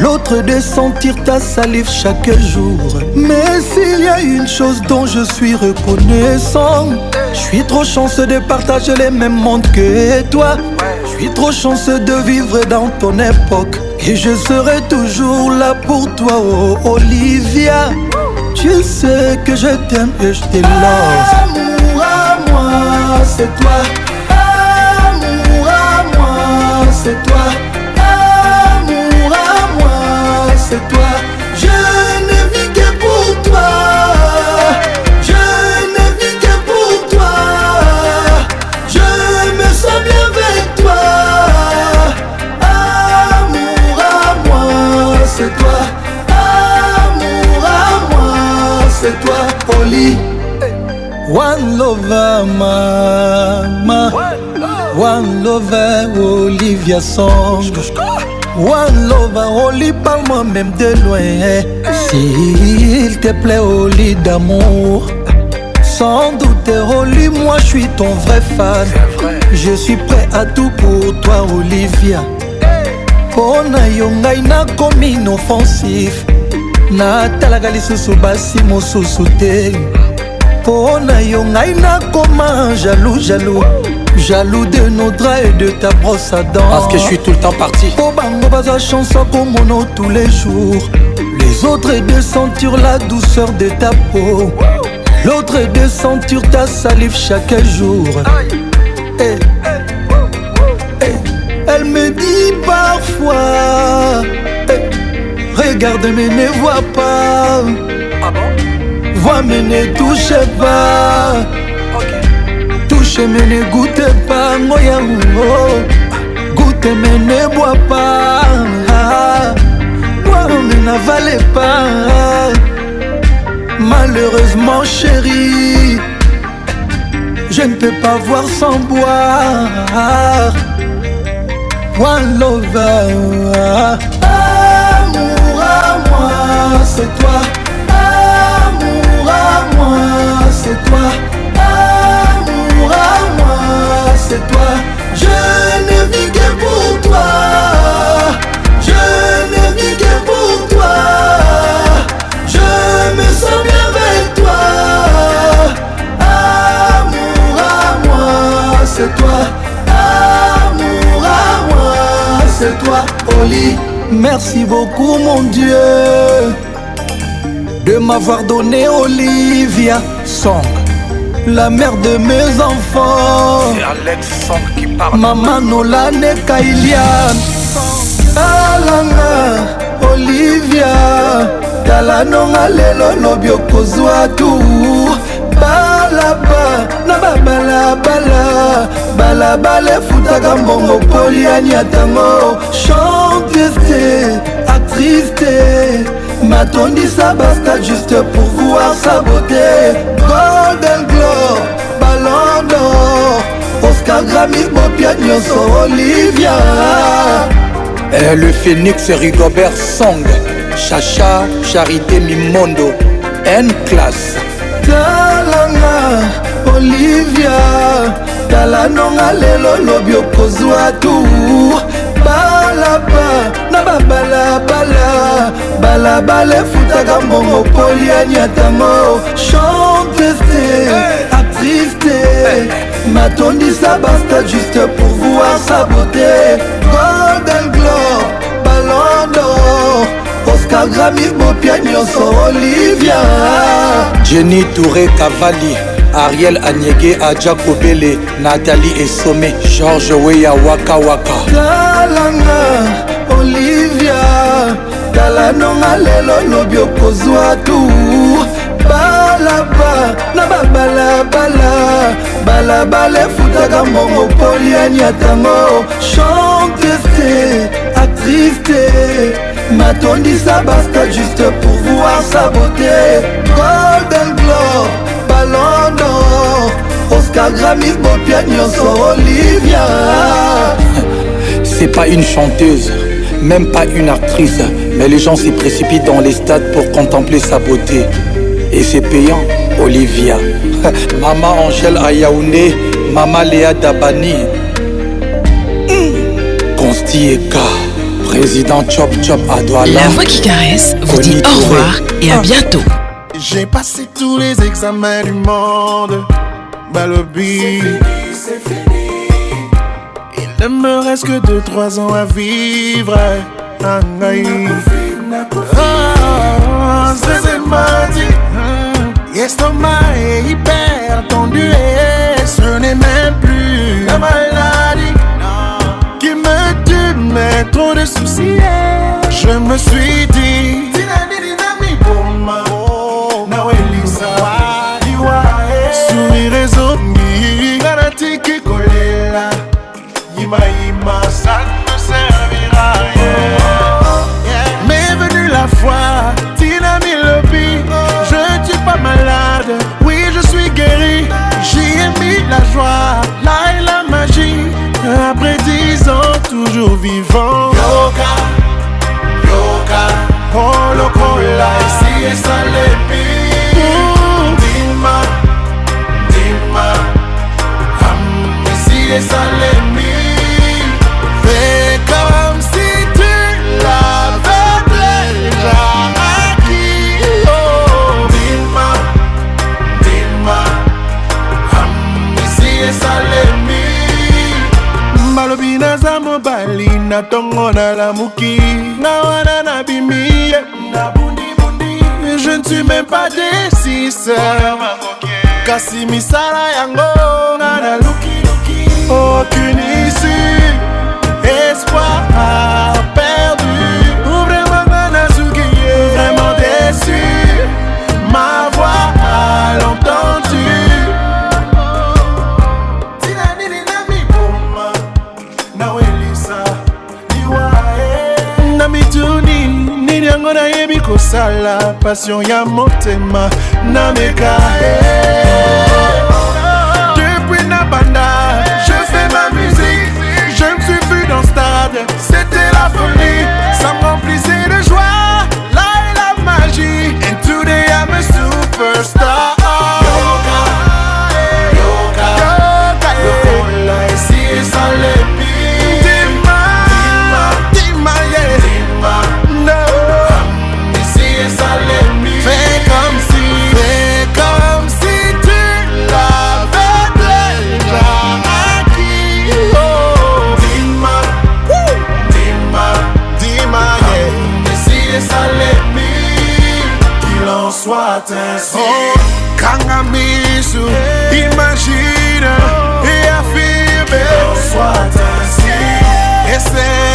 L'autre de sentir ta salive chaque jour. Mais s'il y a une chose dont je suis reconnaissant, je suis trop chanceux de partager les mêmes mondes que toi. Je suis trop chanceux de vivre dans ton époque. Et je serai toujours là pour toi, oh Olivia. Tu sais que je t'aime et je t'ai Amour à moi, c'est toi c'est toi, amour à moi, c'est toi. Je ne vis que pour toi, je ne vis que pour toi. Je me sens bien avec toi, amour à moi, c'est toi, amour à moi, c'est toi, Oli. One love, mama. One lover, Olivia Song One lover, Oli, parle-moi même de loin S'il te plaît, Oli d'amour Sans doute, Oli, moi je suis ton vrai fan vrai. Je suis prêt à tout pour toi, Olivia mpo na yo ngai nakomi inoffensif natalaka lisusu basi mosusu te mpo na yo ngai nakoma jalou jalou jaloux de nos draps et de ta brosse à dents parce que je suis tout le temps parti comme chance nom tous les jours les autres deux de sentir la douceur de ta peau l'autre est de sentir ta salive chaque jour eh, eh, eh. elle me dit parfois regarde mais ne vois pas ah vois mais ne touche pas mais ne goûtez pas ngoyango goûte mais ne bois pas bois mais n'avale pas malheureusement chérie je ne peux pas voir sans boire one lover amour à moi c'est toi amour à moi c'est toi c'est toi. Je ne vis que pour toi. Je ne vis que pour toi. Je me sens bien avec toi. Amour à moi, c'est toi. Amour à moi, c'est toi. Oli, merci beaucoup mon Dieu de m'avoir donné Olivia Song. la mère de mes enfants. C'est qui parle. Maman Nolane Kailian. Alanga, ah Olivia. talanonga lelo lobi okozwa tu balaba na babalabala balabala efutaka mbongo poliani atango chanteste actriste matondisa basta juste pour voir sa beauté gold nagrami bopia nyonso olivia eh, le phénix rigobert song chacha charité mimondo n classe talanga olivia tala nonga lelo lobi okozwa tour balaba na babalabala balabala efutaka mbongo poliani atango chanteste actrice te hey. matondisa basta juste pour voir sa beauté golden globe balondo oscar grami bopia nyonso olivia jenny touré cavali ariel anyege aja kobele nathalie esome george weya wakawaka talanga olivia tala nonga lelo lobi okozwa tu ba balaba na babalabala balabala efutaka mbongo poliani atango chantese actrice te matondisa basta juste pour voir sa beauté golden glore ballon d'or oscar gramis bopia nyonso olivia c'est pas une chanteuse même pas une actrice mais les gens s'y précipitent dans les stades pour contempler sa beauté et c'est payant. Olivia, <laughs> Maman Angèle Ayaoundé, Maman Léa Dabani, Consti hmm. Eka, Président Chop Chop à La voix qui caresse vous dit au revoir et à ah. bientôt. J'ai passé tous les examens du monde, Balobi. C'est fini, fini. Il ne me reste que 2-3 ans à vivre. Ah, ah, ah, ah L'estomac est hyper tendu et ce n'est même plus la maladie non. qui me tue, mais trop de soucis. Je me suis dit, sourire zombie, garantie qui colle là, yima yima sana. toujours vivant. Yoka, yoka, oh locola, si est ça mm, Dima, dima, am, si est ça na ntongo nalamuki nga wana nabimi je ne suis même pas desise kasi misala yango nga naluki aucune issue espoir La passion ya mon na meka eh. depuis N'abanda, je fais ma musique je me suis vu dans stade c'était la folie ça m'emplissait de joie là est la magie and today I'm a superstar Oh, kanga miso, imagina oh. e afirme. Não soit ainsi. Esse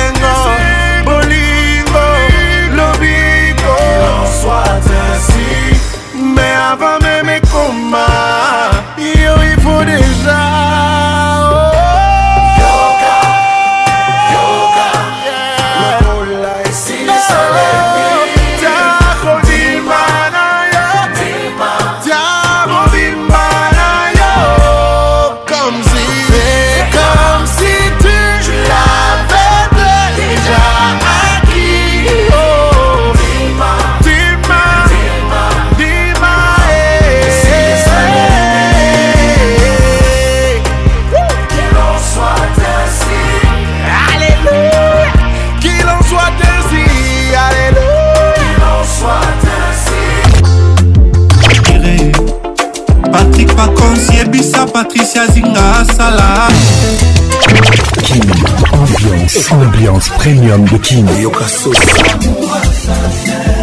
ambiance premium de King.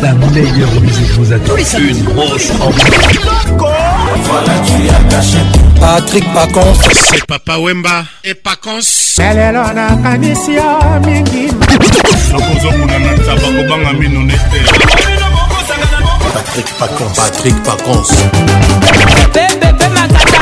La meilleure musique vous attend. Une grosse ambiance. Patrick Pacons. C'est Papa Wemba et Pacons. elelo nakanisi yo mingi nakozomona na taba kobanga mino nete patrik pacons bebe pe makala